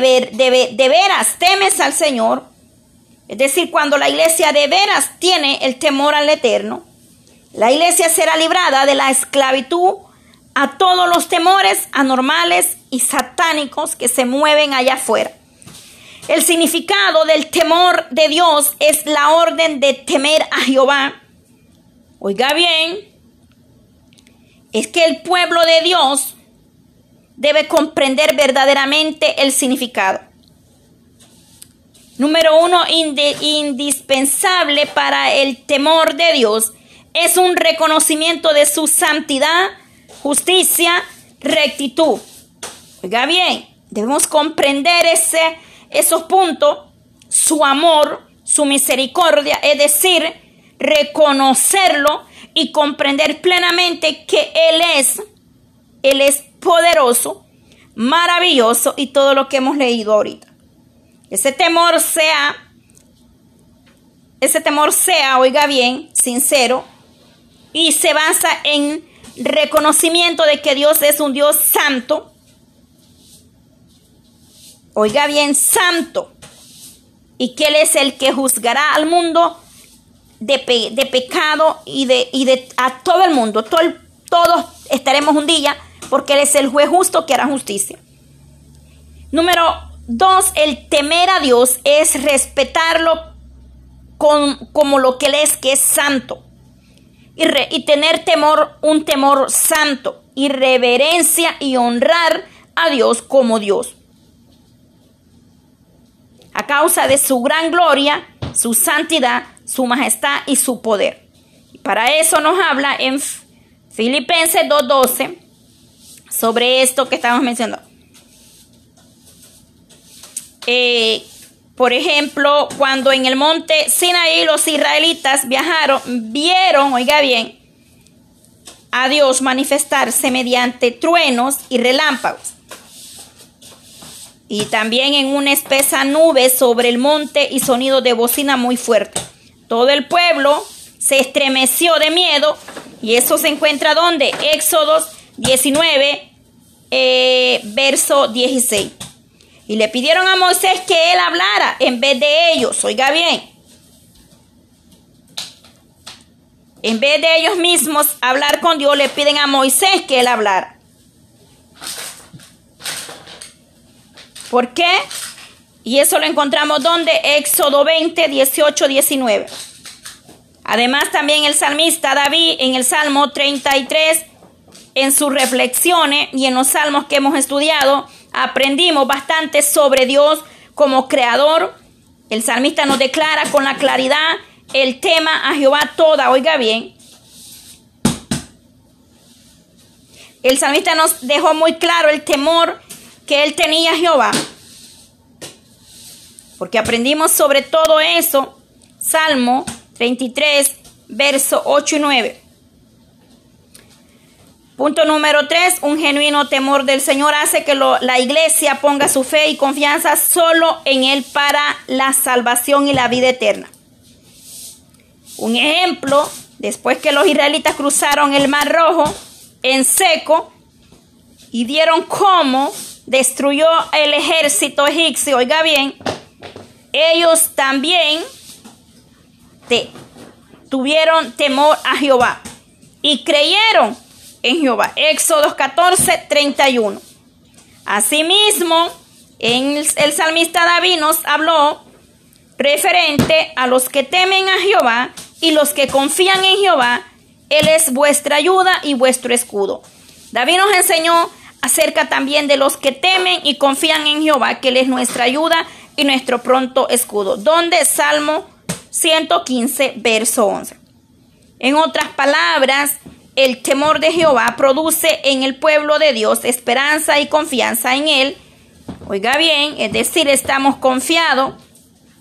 veras temes al Señor. Es decir, cuando la iglesia de veras tiene el temor al Eterno, la iglesia será librada de la esclavitud a todos los temores anormales y satánicos que se mueven allá afuera. El significado del temor de Dios es la orden de temer a Jehová. Oiga bien, es que el pueblo de Dios debe comprender verdaderamente el significado. Número uno, indispensable para el temor de Dios es un reconocimiento de su santidad, justicia, rectitud. Oiga bien, debemos comprender ese, esos puntos, su amor, su misericordia, es decir, reconocerlo y comprender plenamente que Él es, Él es poderoso, maravilloso y todo lo que hemos leído ahorita. Ese temor sea, ese temor sea, oiga bien, sincero y se basa en reconocimiento de que Dios es un Dios santo. Oiga bien, santo. Y que Él es el que juzgará al mundo de, pecado y de, y de a todo el mundo. Todo todos estaremos un día porque Él es el juez justo que hará justicia. Número dos, el temer a Dios es respetarlo con, como lo que Él es, que es santo. Y, tener temor, un temor santo, y reverencia y honrar a Dios como Dios. A causa de su gran gloria, su santidad, su majestad y su poder. para eso nos habla en Filipenses 2.12 sobre esto que estamos mencionando. Eh, por ejemplo, cuando en el monte Sinaí los israelitas viajaron, vieron, oiga bien, a Dios manifestarse mediante truenos y relámpagos. Y también en una espesa nube sobre el monte y sonido de bocina muy fuerte. Todo el pueblo se estremeció de miedo y eso se encuentra donde? Éxodos 19, eh, verso 16. Y le pidieron a Moisés que él hablara en vez de ellos. Oiga bien. En vez de ellos mismos hablar con Dios, le piden a Moisés que él hablara. ¿Por qué? Y eso lo encontramos donde? Éxodo 20, 18, 19. Además también el salmista David en el Salmo 33, en sus reflexiones y en los salmos que hemos estudiado, aprendimos bastante sobre Dios como creador. El salmista nos declara con la claridad el tema a Jehová toda, oiga bien. El salmista nos dejó muy claro el temor que él tenía a Jehová. Porque aprendimos sobre todo eso. Salmo 33, verso 8 y 9. Punto número 3, un genuino temor del Señor hace que la iglesia ponga su fe y confianza solo en Él para la salvación y la vida eterna. Un ejemplo, después que los israelitas cruzaron el Mar Rojo en seco y dieron como destruyó el ejército egipcio, oiga bien, ellos también tuvieron temor a Jehová y creyeron en Jehová. Éxodo 14, 31. Asimismo, en el salmista David nos habló referente a los que temen a Jehová y los que confían en Jehová, Él es vuestra ayuda y vuestro escudo. David nos enseñó acerca también de los que temen y confían en Jehová, que Él es nuestra ayuda y nuestro pronto escudo. Donde Salmo 115, verso 11. En otras palabras, el temor de Jehová produce en el pueblo de Dios esperanza y confianza en Él. Oiga bien, es decir, estamos confiados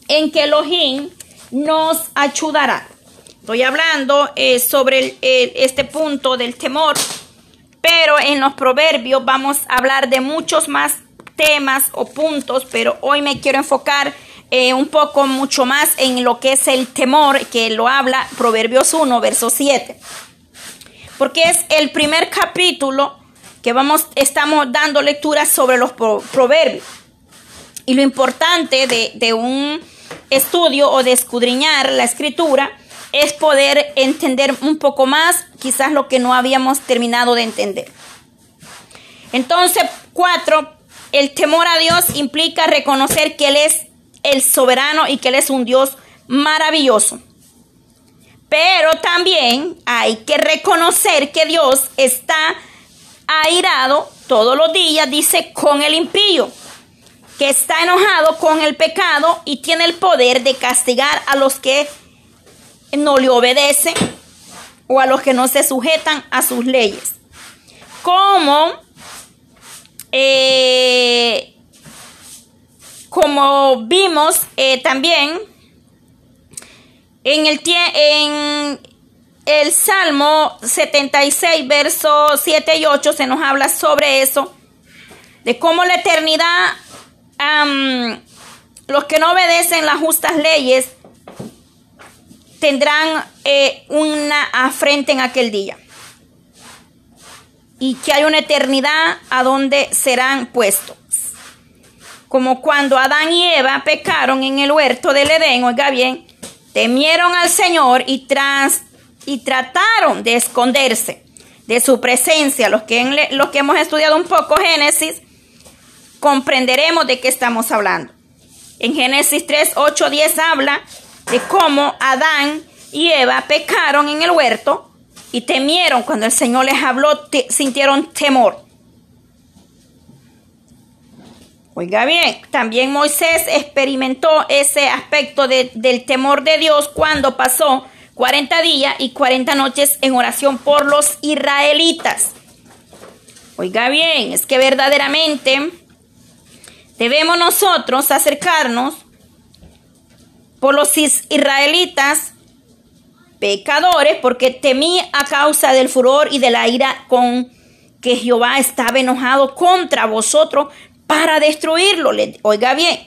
en que Elohim nos ayudará. Estoy hablando eh, sobre este punto del temor, pero en los proverbios vamos a hablar de muchos más temas o puntos, pero hoy me quiero enfocar eh, un poco mucho más en lo que es el temor, que lo habla Proverbios 1, verso 7 porque es el primer capítulo que vamos, estamos dando lectura sobre los proverbios. Y lo importante de, de un estudio o de escudriñar la escritura es poder entender un poco más quizás lo que no habíamos terminado de entender. Entonces, cuatro, el temor a Dios implica reconocer que Él es el soberano y que Él es un Dios maravilloso. Pero también hay que reconocer que Dios está airado todos los días, dice, con el impío, que está enojado con el pecado y tiene el poder de castigar a los que no le obedecen o a los que no se sujetan a sus leyes. Como, eh, como vimos eh, también, en el, en el Salmo 76, versos 7 y 8 se nos habla sobre eso, de cómo la eternidad, los que no obedecen las justas leyes, tendrán eh, una afrenta en aquel día. Y que hay una eternidad a donde serán puestos. Como cuando Adán y Eva pecaron en el huerto del Edén, oiga bien, temieron al Señor y, y trataron de esconderse de su presencia. Los que, los que hemos estudiado un poco Génesis, comprenderemos de qué estamos hablando. En Génesis 3, 8, 10 habla de cómo Adán y Eva pecaron en el huerto y temieron cuando el Señor les habló, sintieron temor. Oiga bien, también Moisés experimentó ese aspecto del temor de Dios cuando pasó 40 días y 40 noches en oración por los israelitas. Oiga bien, es que verdaderamente debemos nosotros acercarnos por los israelitas pecadores porque temí a causa del furor y de la ira con que Jehová estaba enojado contra vosotros para destruirlo. Oiga bien,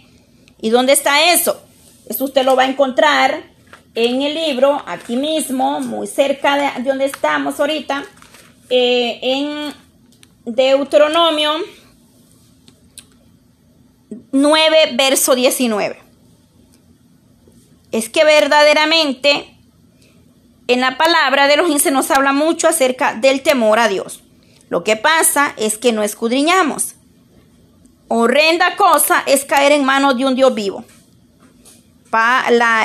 ¿y dónde está eso? Eso usted lo va a encontrar en el libro, aquí mismo, muy cerca de, donde estamos ahorita, eh, en Deuteronomio 9, verso 19. Es que verdaderamente en la palabra de los se nos habla mucho acerca del temor a Dios. Lo que pasa es que no escudriñamos. Horrenda cosa es caer en manos de un Dios vivo.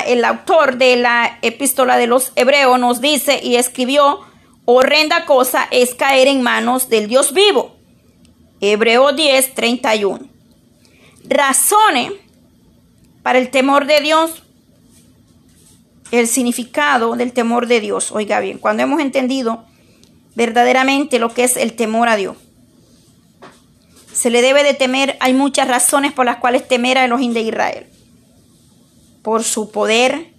el autor de la epístola de los hebreos nos dice y escribió, horrenda cosa es caer en manos del Dios vivo. Hebreo 10, 31. Razones para el temor de Dios. El significado del temor de Dios. Oiga bien, cuando hemos entendido verdaderamente lo que es el temor a Dios. Se le debe de temer, hay muchas razones por las cuales temer a Elohim de Israel. Por su poder,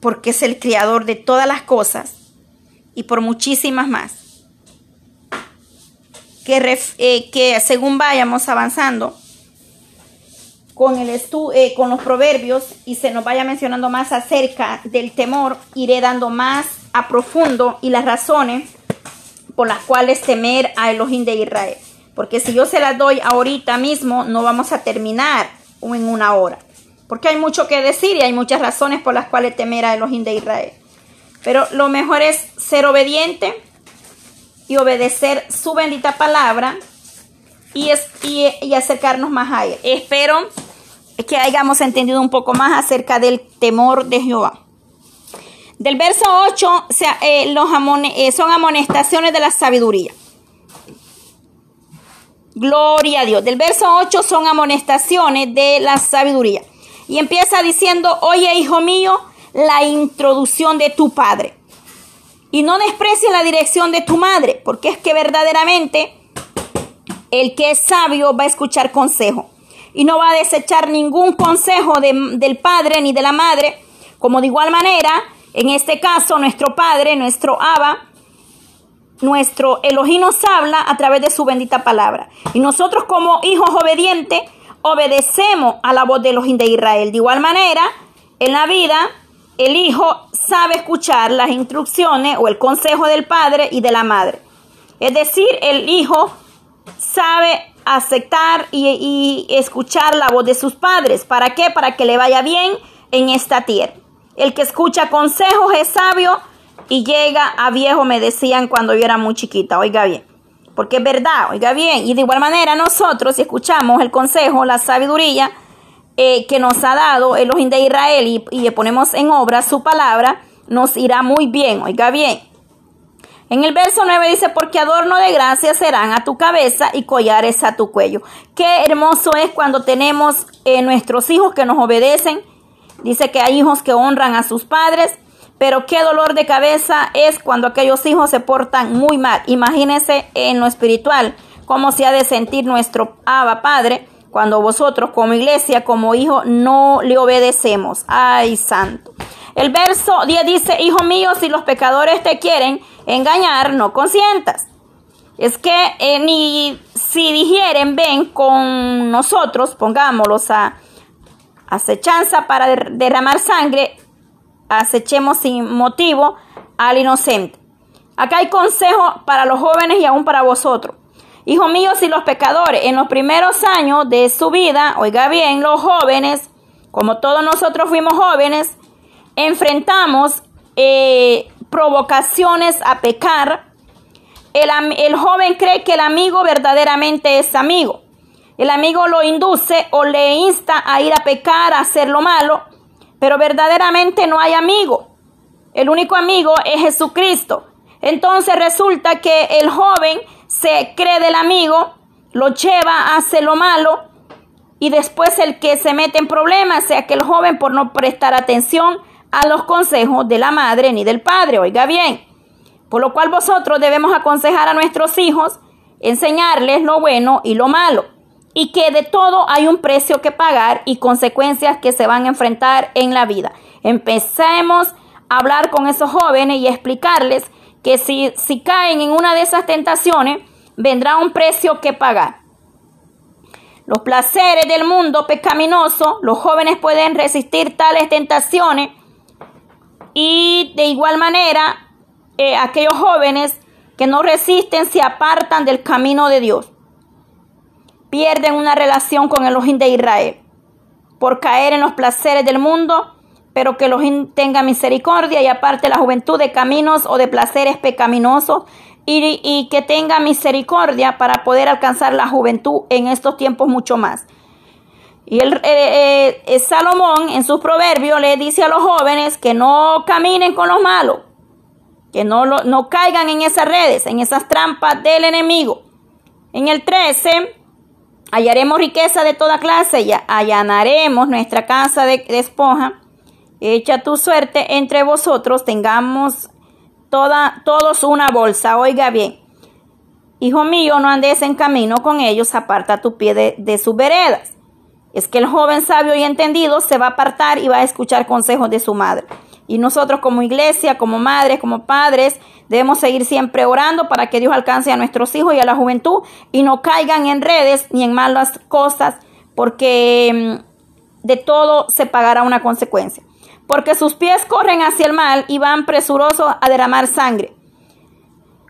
porque es el creador de todas las cosas y por muchísimas más que, eh, según vayamos avanzando con, el eh, con los proverbios y se nos vaya mencionando más acerca del temor, iré dando más a profundo y las razones por las cuales temer a Elohim de Israel. Porque si yo se las doy ahorita mismo, no vamos a terminar en una hora. Porque hay mucho que decir y hay muchas razones por las cuales temer a Elohim de Israel. Pero lo mejor es ser obediente, y obedecer su bendita palabra y, acercarnos más a Él. Espero que hayamos entendido un poco más acerca del temor de Jehová. Del verso 8 eh, eh, son amonestaciones de la sabiduría. Gloria a Dios. Del verso 8 son amonestaciones de la sabiduría. Y empieza diciendo, oye hijo mío, la introducción de tu padre. Y no desprecies la dirección de tu madre, porque es que verdaderamente el que es sabio va a escuchar consejo y no va a desechar ningún consejo del padre ni de la madre, como de igual manera, en este caso, nuestro padre, nuestro Abba, nuestro Elohim nos habla a través de su bendita palabra. Y nosotros como hijos obedientes obedecemos a la voz de Elohim de Israel. De igual manera, en la vida, el hijo sabe escuchar las instrucciones o el consejo del padre y de la madre. Es decir, el hijo sabe aceptar y, escuchar la voz de sus padres. ¿Para qué? Para que le vaya bien en esta tierra. El que escucha consejos es sabio y llega a viejo, me decían cuando yo era muy chiquita. Oiga bien. Porque es verdad, oiga bien. Y de igual manera nosotros, si escuchamos el consejo, la sabiduría, eh, que nos ha dado el Elohim de Israel y, y ponemos en obra su palabra, nos irá muy bien, oiga bien. En el verso 9 dice, porque adorno de gracia serán a tu cabeza y collares a tu cuello. Qué hermoso es cuando tenemos eh, nuestros hijos que nos obedecen. Dice que hay hijos que honran a sus padres, pero qué dolor de cabeza es cuando aquellos hijos se portan muy mal. Imagínense en lo espiritual, cómo se ha de sentir nuestro Abba Padre cuando vosotros como iglesia, como hijo, no le obedecemos. Ay, santo. El verso 10 dice, hijo mío, si los pecadores te quieren engañar, no consientas. Es que eh, ni si dijeren, ven con nosotros, pongámoslos a acechanza para derramar sangre, acechemos sin motivo al inocente. Acá hay consejo para los jóvenes y aún para vosotros. Hijo mío, si los pecadores en los primeros años de su vida, oiga bien, los jóvenes, como todos nosotros fuimos jóvenes, enfrentamos eh, provocaciones a pecar, el, el joven cree que el amigo verdaderamente es amigo. El amigo lo induce o le insta a ir a pecar, a hacer lo malo, pero verdaderamente no hay amigo. El único amigo es Jesucristo. Entonces resulta que el joven se cree del amigo, lo lleva, hace lo malo y después el que se mete en problemas sea que el joven por no prestar atención a los consejos de la madre ni del padre, oiga bien. Por lo cual vosotros debemos aconsejar a nuestros hijos, enseñarles lo bueno y lo malo, y que de todo hay un precio que pagar y consecuencias que se van a enfrentar en la vida. Empecemos a hablar con esos jóvenes y explicarles que si, si caen en una de esas tentaciones, vendrá un precio que pagar. Los placeres del mundo pecaminoso, los jóvenes pueden resistir tales tentaciones y de igual manera eh, aquellos jóvenes que no resisten se apartan del camino de Dios. Pierden una relación con el Elohim de Israel por caer en los placeres del mundo pero que los tenga misericordia y aparte la juventud de caminos o de placeres pecaminosos y, que tenga misericordia para poder alcanzar la juventud en estos tiempos mucho más. Y el, eh, eh, Salomón en sus proverbios le dice a los jóvenes que no caminen con los malos, que no, no caigan en esas redes, en esas trampas del enemigo, En el 13, hallaremos riqueza de toda clase y allanaremos nuestra casa de despoja. Echa tu suerte entre vosotros, tengamos toda, todos una bolsa. Oiga bien, hijo mío, no andes en camino con ellos, aparta tu pie de, de sus veredas. Es que el joven sabio y entendido se va a apartar y va a escuchar consejos de su madre. Y nosotros como iglesia, como madres, como padres, debemos seguir siempre orando para que Dios alcance a nuestros hijos y a la juventud y no caigan en redes ni en malas cosas, porque mm, de todo se pagará una consecuencia. Porque sus pies corren hacia el mal y van presurosos a derramar sangre.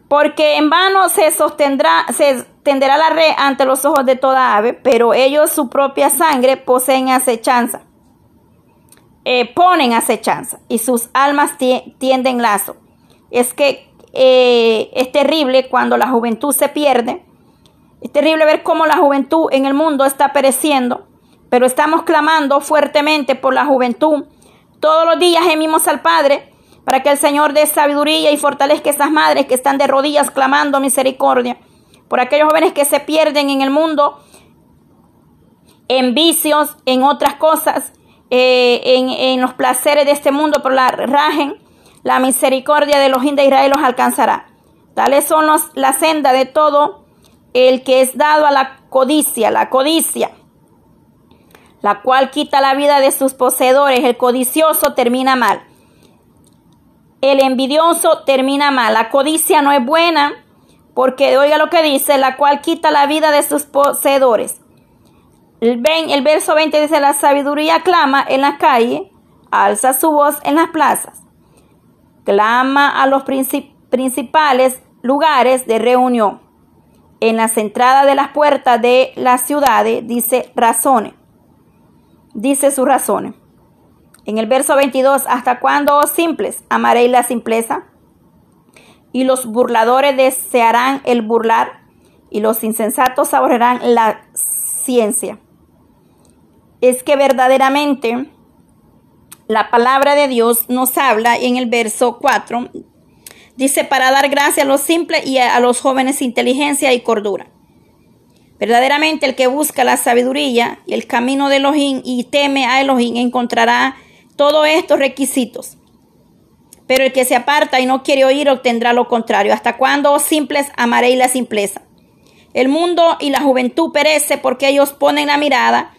Porque en vano se sostendrá, se tenderá la red ante los ojos de toda ave, pero ellos su propia sangre poseen acechanza eh, ponen acechanza y sus almas tienden lazo. Es que eh, es terrible cuando la juventud se pierde. Es terrible ver cómo la juventud en el mundo está pereciendo, pero estamos clamando fuertemente por la juventud. Todos los días gemimos al Padre para que el Señor dé sabiduría y fortalezca a esas madres que están de rodillas clamando misericordia. Por aquellos jóvenes que se pierden en el mundo, en vicios, en otras cosas, eh, en, los placeres de este mundo, por la rajen, la misericordia de los de Israel los alcanzará. Tales son los, la senda de todo el que es dado a la codicia, la codicia, la cual quita la vida de sus poseedores. El codicioso termina mal. El envidioso termina mal. La codicia no es buena porque, oiga lo que dice, la cual quita la vida de sus poseedores. El, el verso 20 dice, la sabiduría clama en la calle, alza su voz en las plazas, clama a los principales lugares de reunión. En las entradas de las puertas de las ciudades dice razones, dice sus razones. En el verso 22, ¿hasta cuándo, oh simples, amaréis la simpleza? Y los burladores desearán el burlar, y los insensatos saborearán la ciencia es que verdaderamente la palabra de Dios nos habla en el verso 4. Dice, para dar gracia a los simples y a los jóvenes inteligencia y cordura. Verdaderamente el que busca la sabiduría y el camino de Elohim y teme a Elohim encontrará todos estos requisitos. Pero el que se aparta y no quiere oír obtendrá lo contrario. ¿Hasta cuándo, oh simples, amaréis la simpleza? El mundo y la juventud perece porque ellos ponen la mirada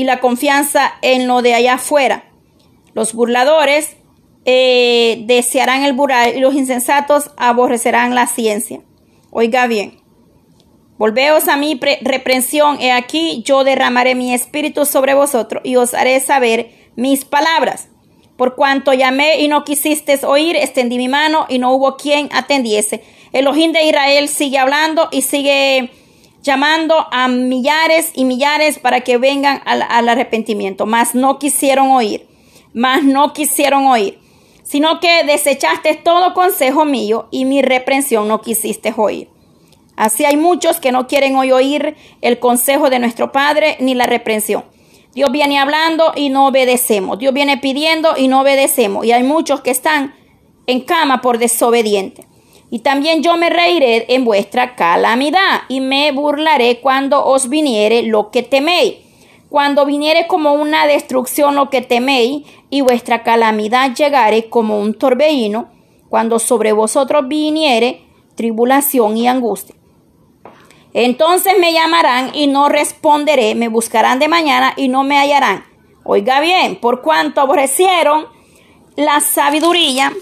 y la confianza en lo de allá afuera. Los burladores eh, desearán el burlar y los insensatos aborrecerán la ciencia. Oiga bien. Volveos a mi reprensión, he aquí yo derramaré mi espíritu sobre vosotros y os haré saber mis palabras. Por cuanto llamé y no quisisteis oír, extendí mi mano y no hubo quien atendiese. El ojín de Israel sigue hablando y sigue llamando a millares y millares para que vengan al, arrepentimiento, mas no quisieron oír, mas no quisieron oír, sino que desechaste todo consejo mío y mi reprensión no quisiste oír. Así hay muchos que no quieren hoy oír el consejo de nuestro Padre ni la reprensión. Dios viene hablando y no obedecemos. Dios viene pidiendo y no obedecemos. Y hay muchos que están en cama por desobediente. Y también yo me reiré en vuestra calamidad y me burlaré cuando os viniere lo que teméis. Cuando viniere como una destrucción lo que teméis y vuestra calamidad llegare como un torbellino, cuando sobre vosotros viniere tribulación y angustia. Entonces me llamarán y no responderé, me buscarán de mañana y no me hallarán. Oiga bien, por cuanto aborrecieron la sabiduría,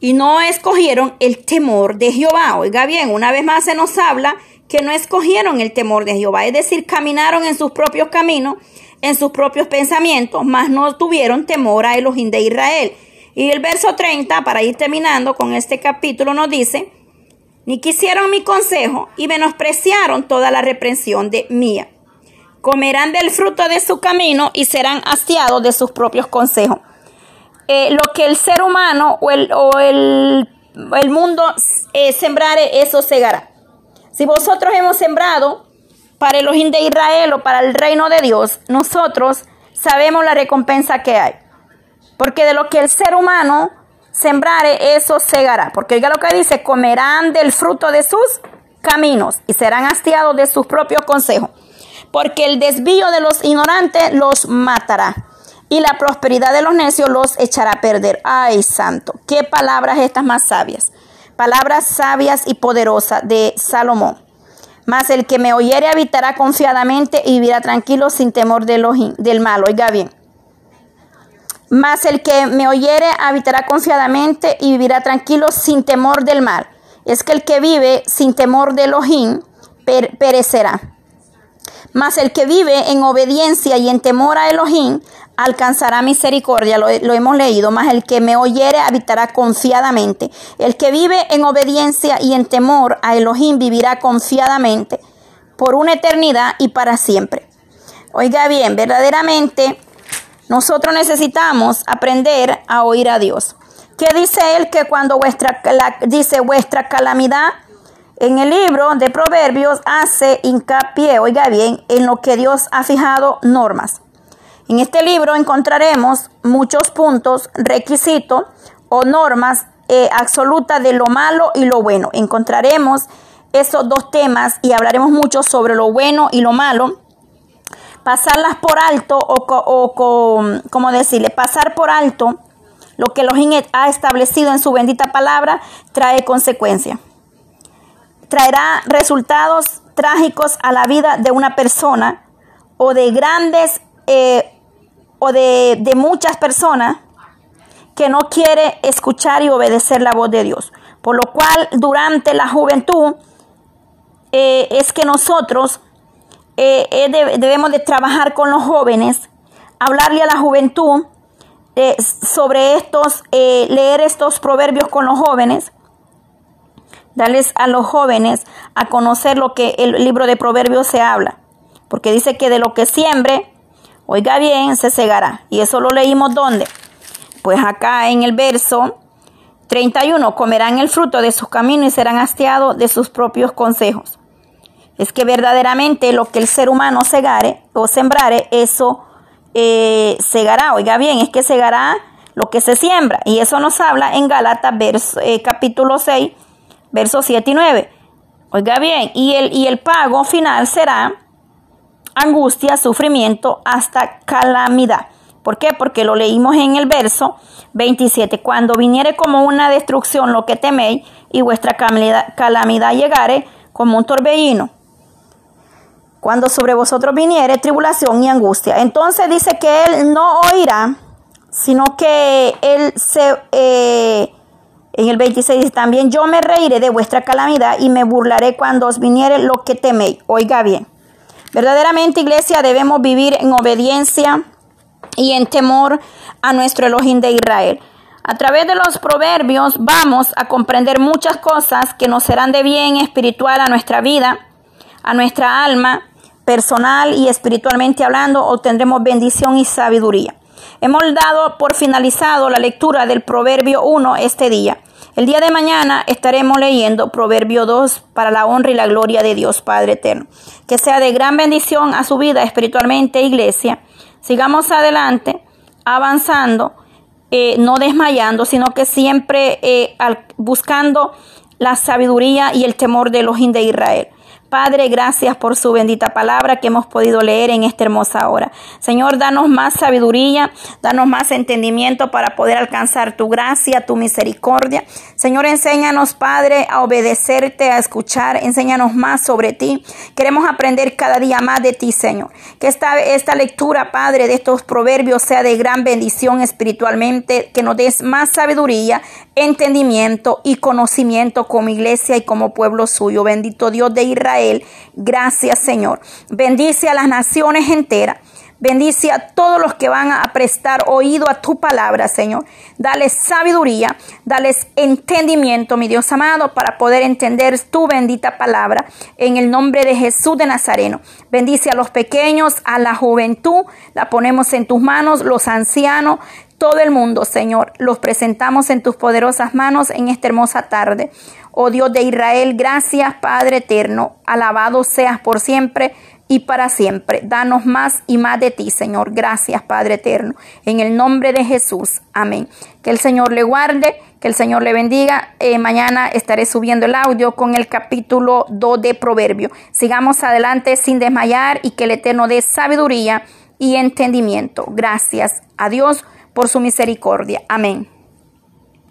y no escogieron el temor de Jehová. Oiga bien, una vez más se nos habla que no escogieron el temor de Jehová, es decir, caminaron en sus propios caminos, en sus propios pensamientos, mas no tuvieron temor a Elohim de Israel. Y el verso 30, para ir terminando con este capítulo, nos dice, ni quisieron mi consejo y menospreciaron toda la reprensión de mía. Comerán del fruto de su camino y serán hastiados de sus propios consejos. Eh, lo que el ser humano o el, o el, el mundo eh, sembrare, eso segará. Si vosotros hemos sembrado para el ojín de Israel o para el reino de Dios, nosotros sabemos la recompensa que hay. Porque de lo que el ser humano sembrare, eso segará. Porque oiga lo que dice, comerán del fruto de sus caminos y serán hastiados de sus propios consejos. Porque el desvío de los ignorantes los matará y la prosperidad de los necios los echará a perder. Ay, santo, qué palabras estas más sabias. Palabras sabias y poderosas de Salomón. Mas el que me oyere habitará confiadamente y vivirá tranquilo sin temor de los, del mal. Oiga bien. Mas el que me oyere habitará confiadamente y vivirá tranquilo sin temor del mal. Es que el que vive sin temor de Elohim perecerá. Mas el que vive en obediencia y en temor a Elohim alcanzará misericordia, lo, hemos leído, mas el que me oyere habitará confiadamente. El que vive en obediencia y en temor a Elohim vivirá confiadamente por una eternidad y para siempre. Oiga bien, verdaderamente nosotros necesitamos aprender a oír a Dios. ¿Qué dice él que cuando vuestra, dice vuestra calamidad en el libro de Proverbios hace hincapié, oiga bien, en lo que Dios ha fijado normas. En este libro encontraremos muchos puntos, requisitos o normas eh, absolutas de lo malo y lo bueno. Encontraremos esos dos temas y hablaremos mucho sobre lo bueno y lo malo. Pasarlas por alto o, o como decirle, pasar por alto lo que Elohim ha establecido en su bendita palabra trae consecuencias. Traerá resultados trágicos a la vida de una persona o de grandes eh, o de, muchas personas que no quiere escuchar y obedecer la voz de Dios. Por lo cual, durante la juventud, eh, es que nosotros eh, debemos de trabajar con los jóvenes, hablarle a la juventud sobre estos, leer estos proverbios con los jóvenes, darles a los jóvenes a conocer lo que el libro de proverbios se habla. Porque dice que de lo que siembre, Oiga bien, se cegará. Y eso lo leímos ¿dónde? Pues acá en el verso 31, comerán el fruto de sus caminos y serán hastiados de sus propios consejos. Es que verdaderamente lo que el ser humano segare o sembrare, eso eh, segará. Oiga bien, es que segará lo que se siembra. Y eso nos habla en Gálatas eh, capítulo 6, versos 7 y 9. Oiga bien, y el, y el pago final será angustia, sufrimiento, hasta calamidad. ¿Por qué? Porque lo leímos en el verso 27. Cuando viniere como una destrucción lo que teméis y vuestra calamidad, calamidad llegare como un torbellino. Cuando sobre vosotros viniere tribulación y angustia. Entonces dice que él no oirá, sino que él se... Eh, en el 26 dice, también yo me reiré de vuestra calamidad y me burlaré cuando os viniere lo que teméis. Oiga bien. Verdaderamente, iglesia, debemos vivir en obediencia y en temor a nuestro Elohim de Israel. A través de los proverbios vamos a comprender muchas cosas que nos serán de bien espiritual a nuestra vida, a nuestra alma, personal y espiritualmente hablando, obtendremos bendición y sabiduría. Hemos dado por finalizado la lectura del Proverbio 1 este día. El día de mañana estaremos leyendo Proverbio 2 para la honra y la gloria de Dios Padre Eterno. Que sea de gran bendición a su vida espiritualmente, iglesia. Sigamos adelante, avanzando, eh, no desmayando, sino que siempre eh, buscando la sabiduría y el temor de los de Israel. Padre, gracias por su bendita palabra que hemos podido leer en esta hermosa hora. Señor, danos más sabiduría, danos más entendimiento para poder alcanzar tu gracia, tu misericordia. Señor, enséñanos, Padre, a obedecerte, a escuchar. Enséñanos más sobre ti. Queremos aprender cada día más de ti, Señor. Que esta, esta lectura, Padre, de estos proverbios sea de gran bendición espiritualmente, que nos des más sabiduría, entendimiento y conocimiento como iglesia y como pueblo suyo. Bendito Dios de Israel Gracias, Señor. Bendice a las naciones enteras. Bendice a todos los que van a prestar oído a tu palabra, Señor. Dale sabiduría, dales entendimiento, mi Dios amado, para poder entender tu bendita palabra. En el nombre de Jesús de Nazareno. Bendice a los pequeños, a la juventud. La ponemos en tus manos, los ancianos todo el mundo, Señor. Los presentamos en tus poderosas manos en esta hermosa tarde. Oh Dios de Israel, gracias Padre eterno. Alabado seas por siempre y para siempre. Danos más y más de ti, Señor. Gracias, Padre eterno. En el nombre de Jesús. Amén. Que el Señor le guarde, que el Señor le bendiga. Eh, mañana estaré subiendo el audio con el capítulo 2 de Proverbio. Sigamos adelante sin desmayar y que el Eterno dé sabiduría y entendimiento. Gracias a Dios por su misericordia. Amén.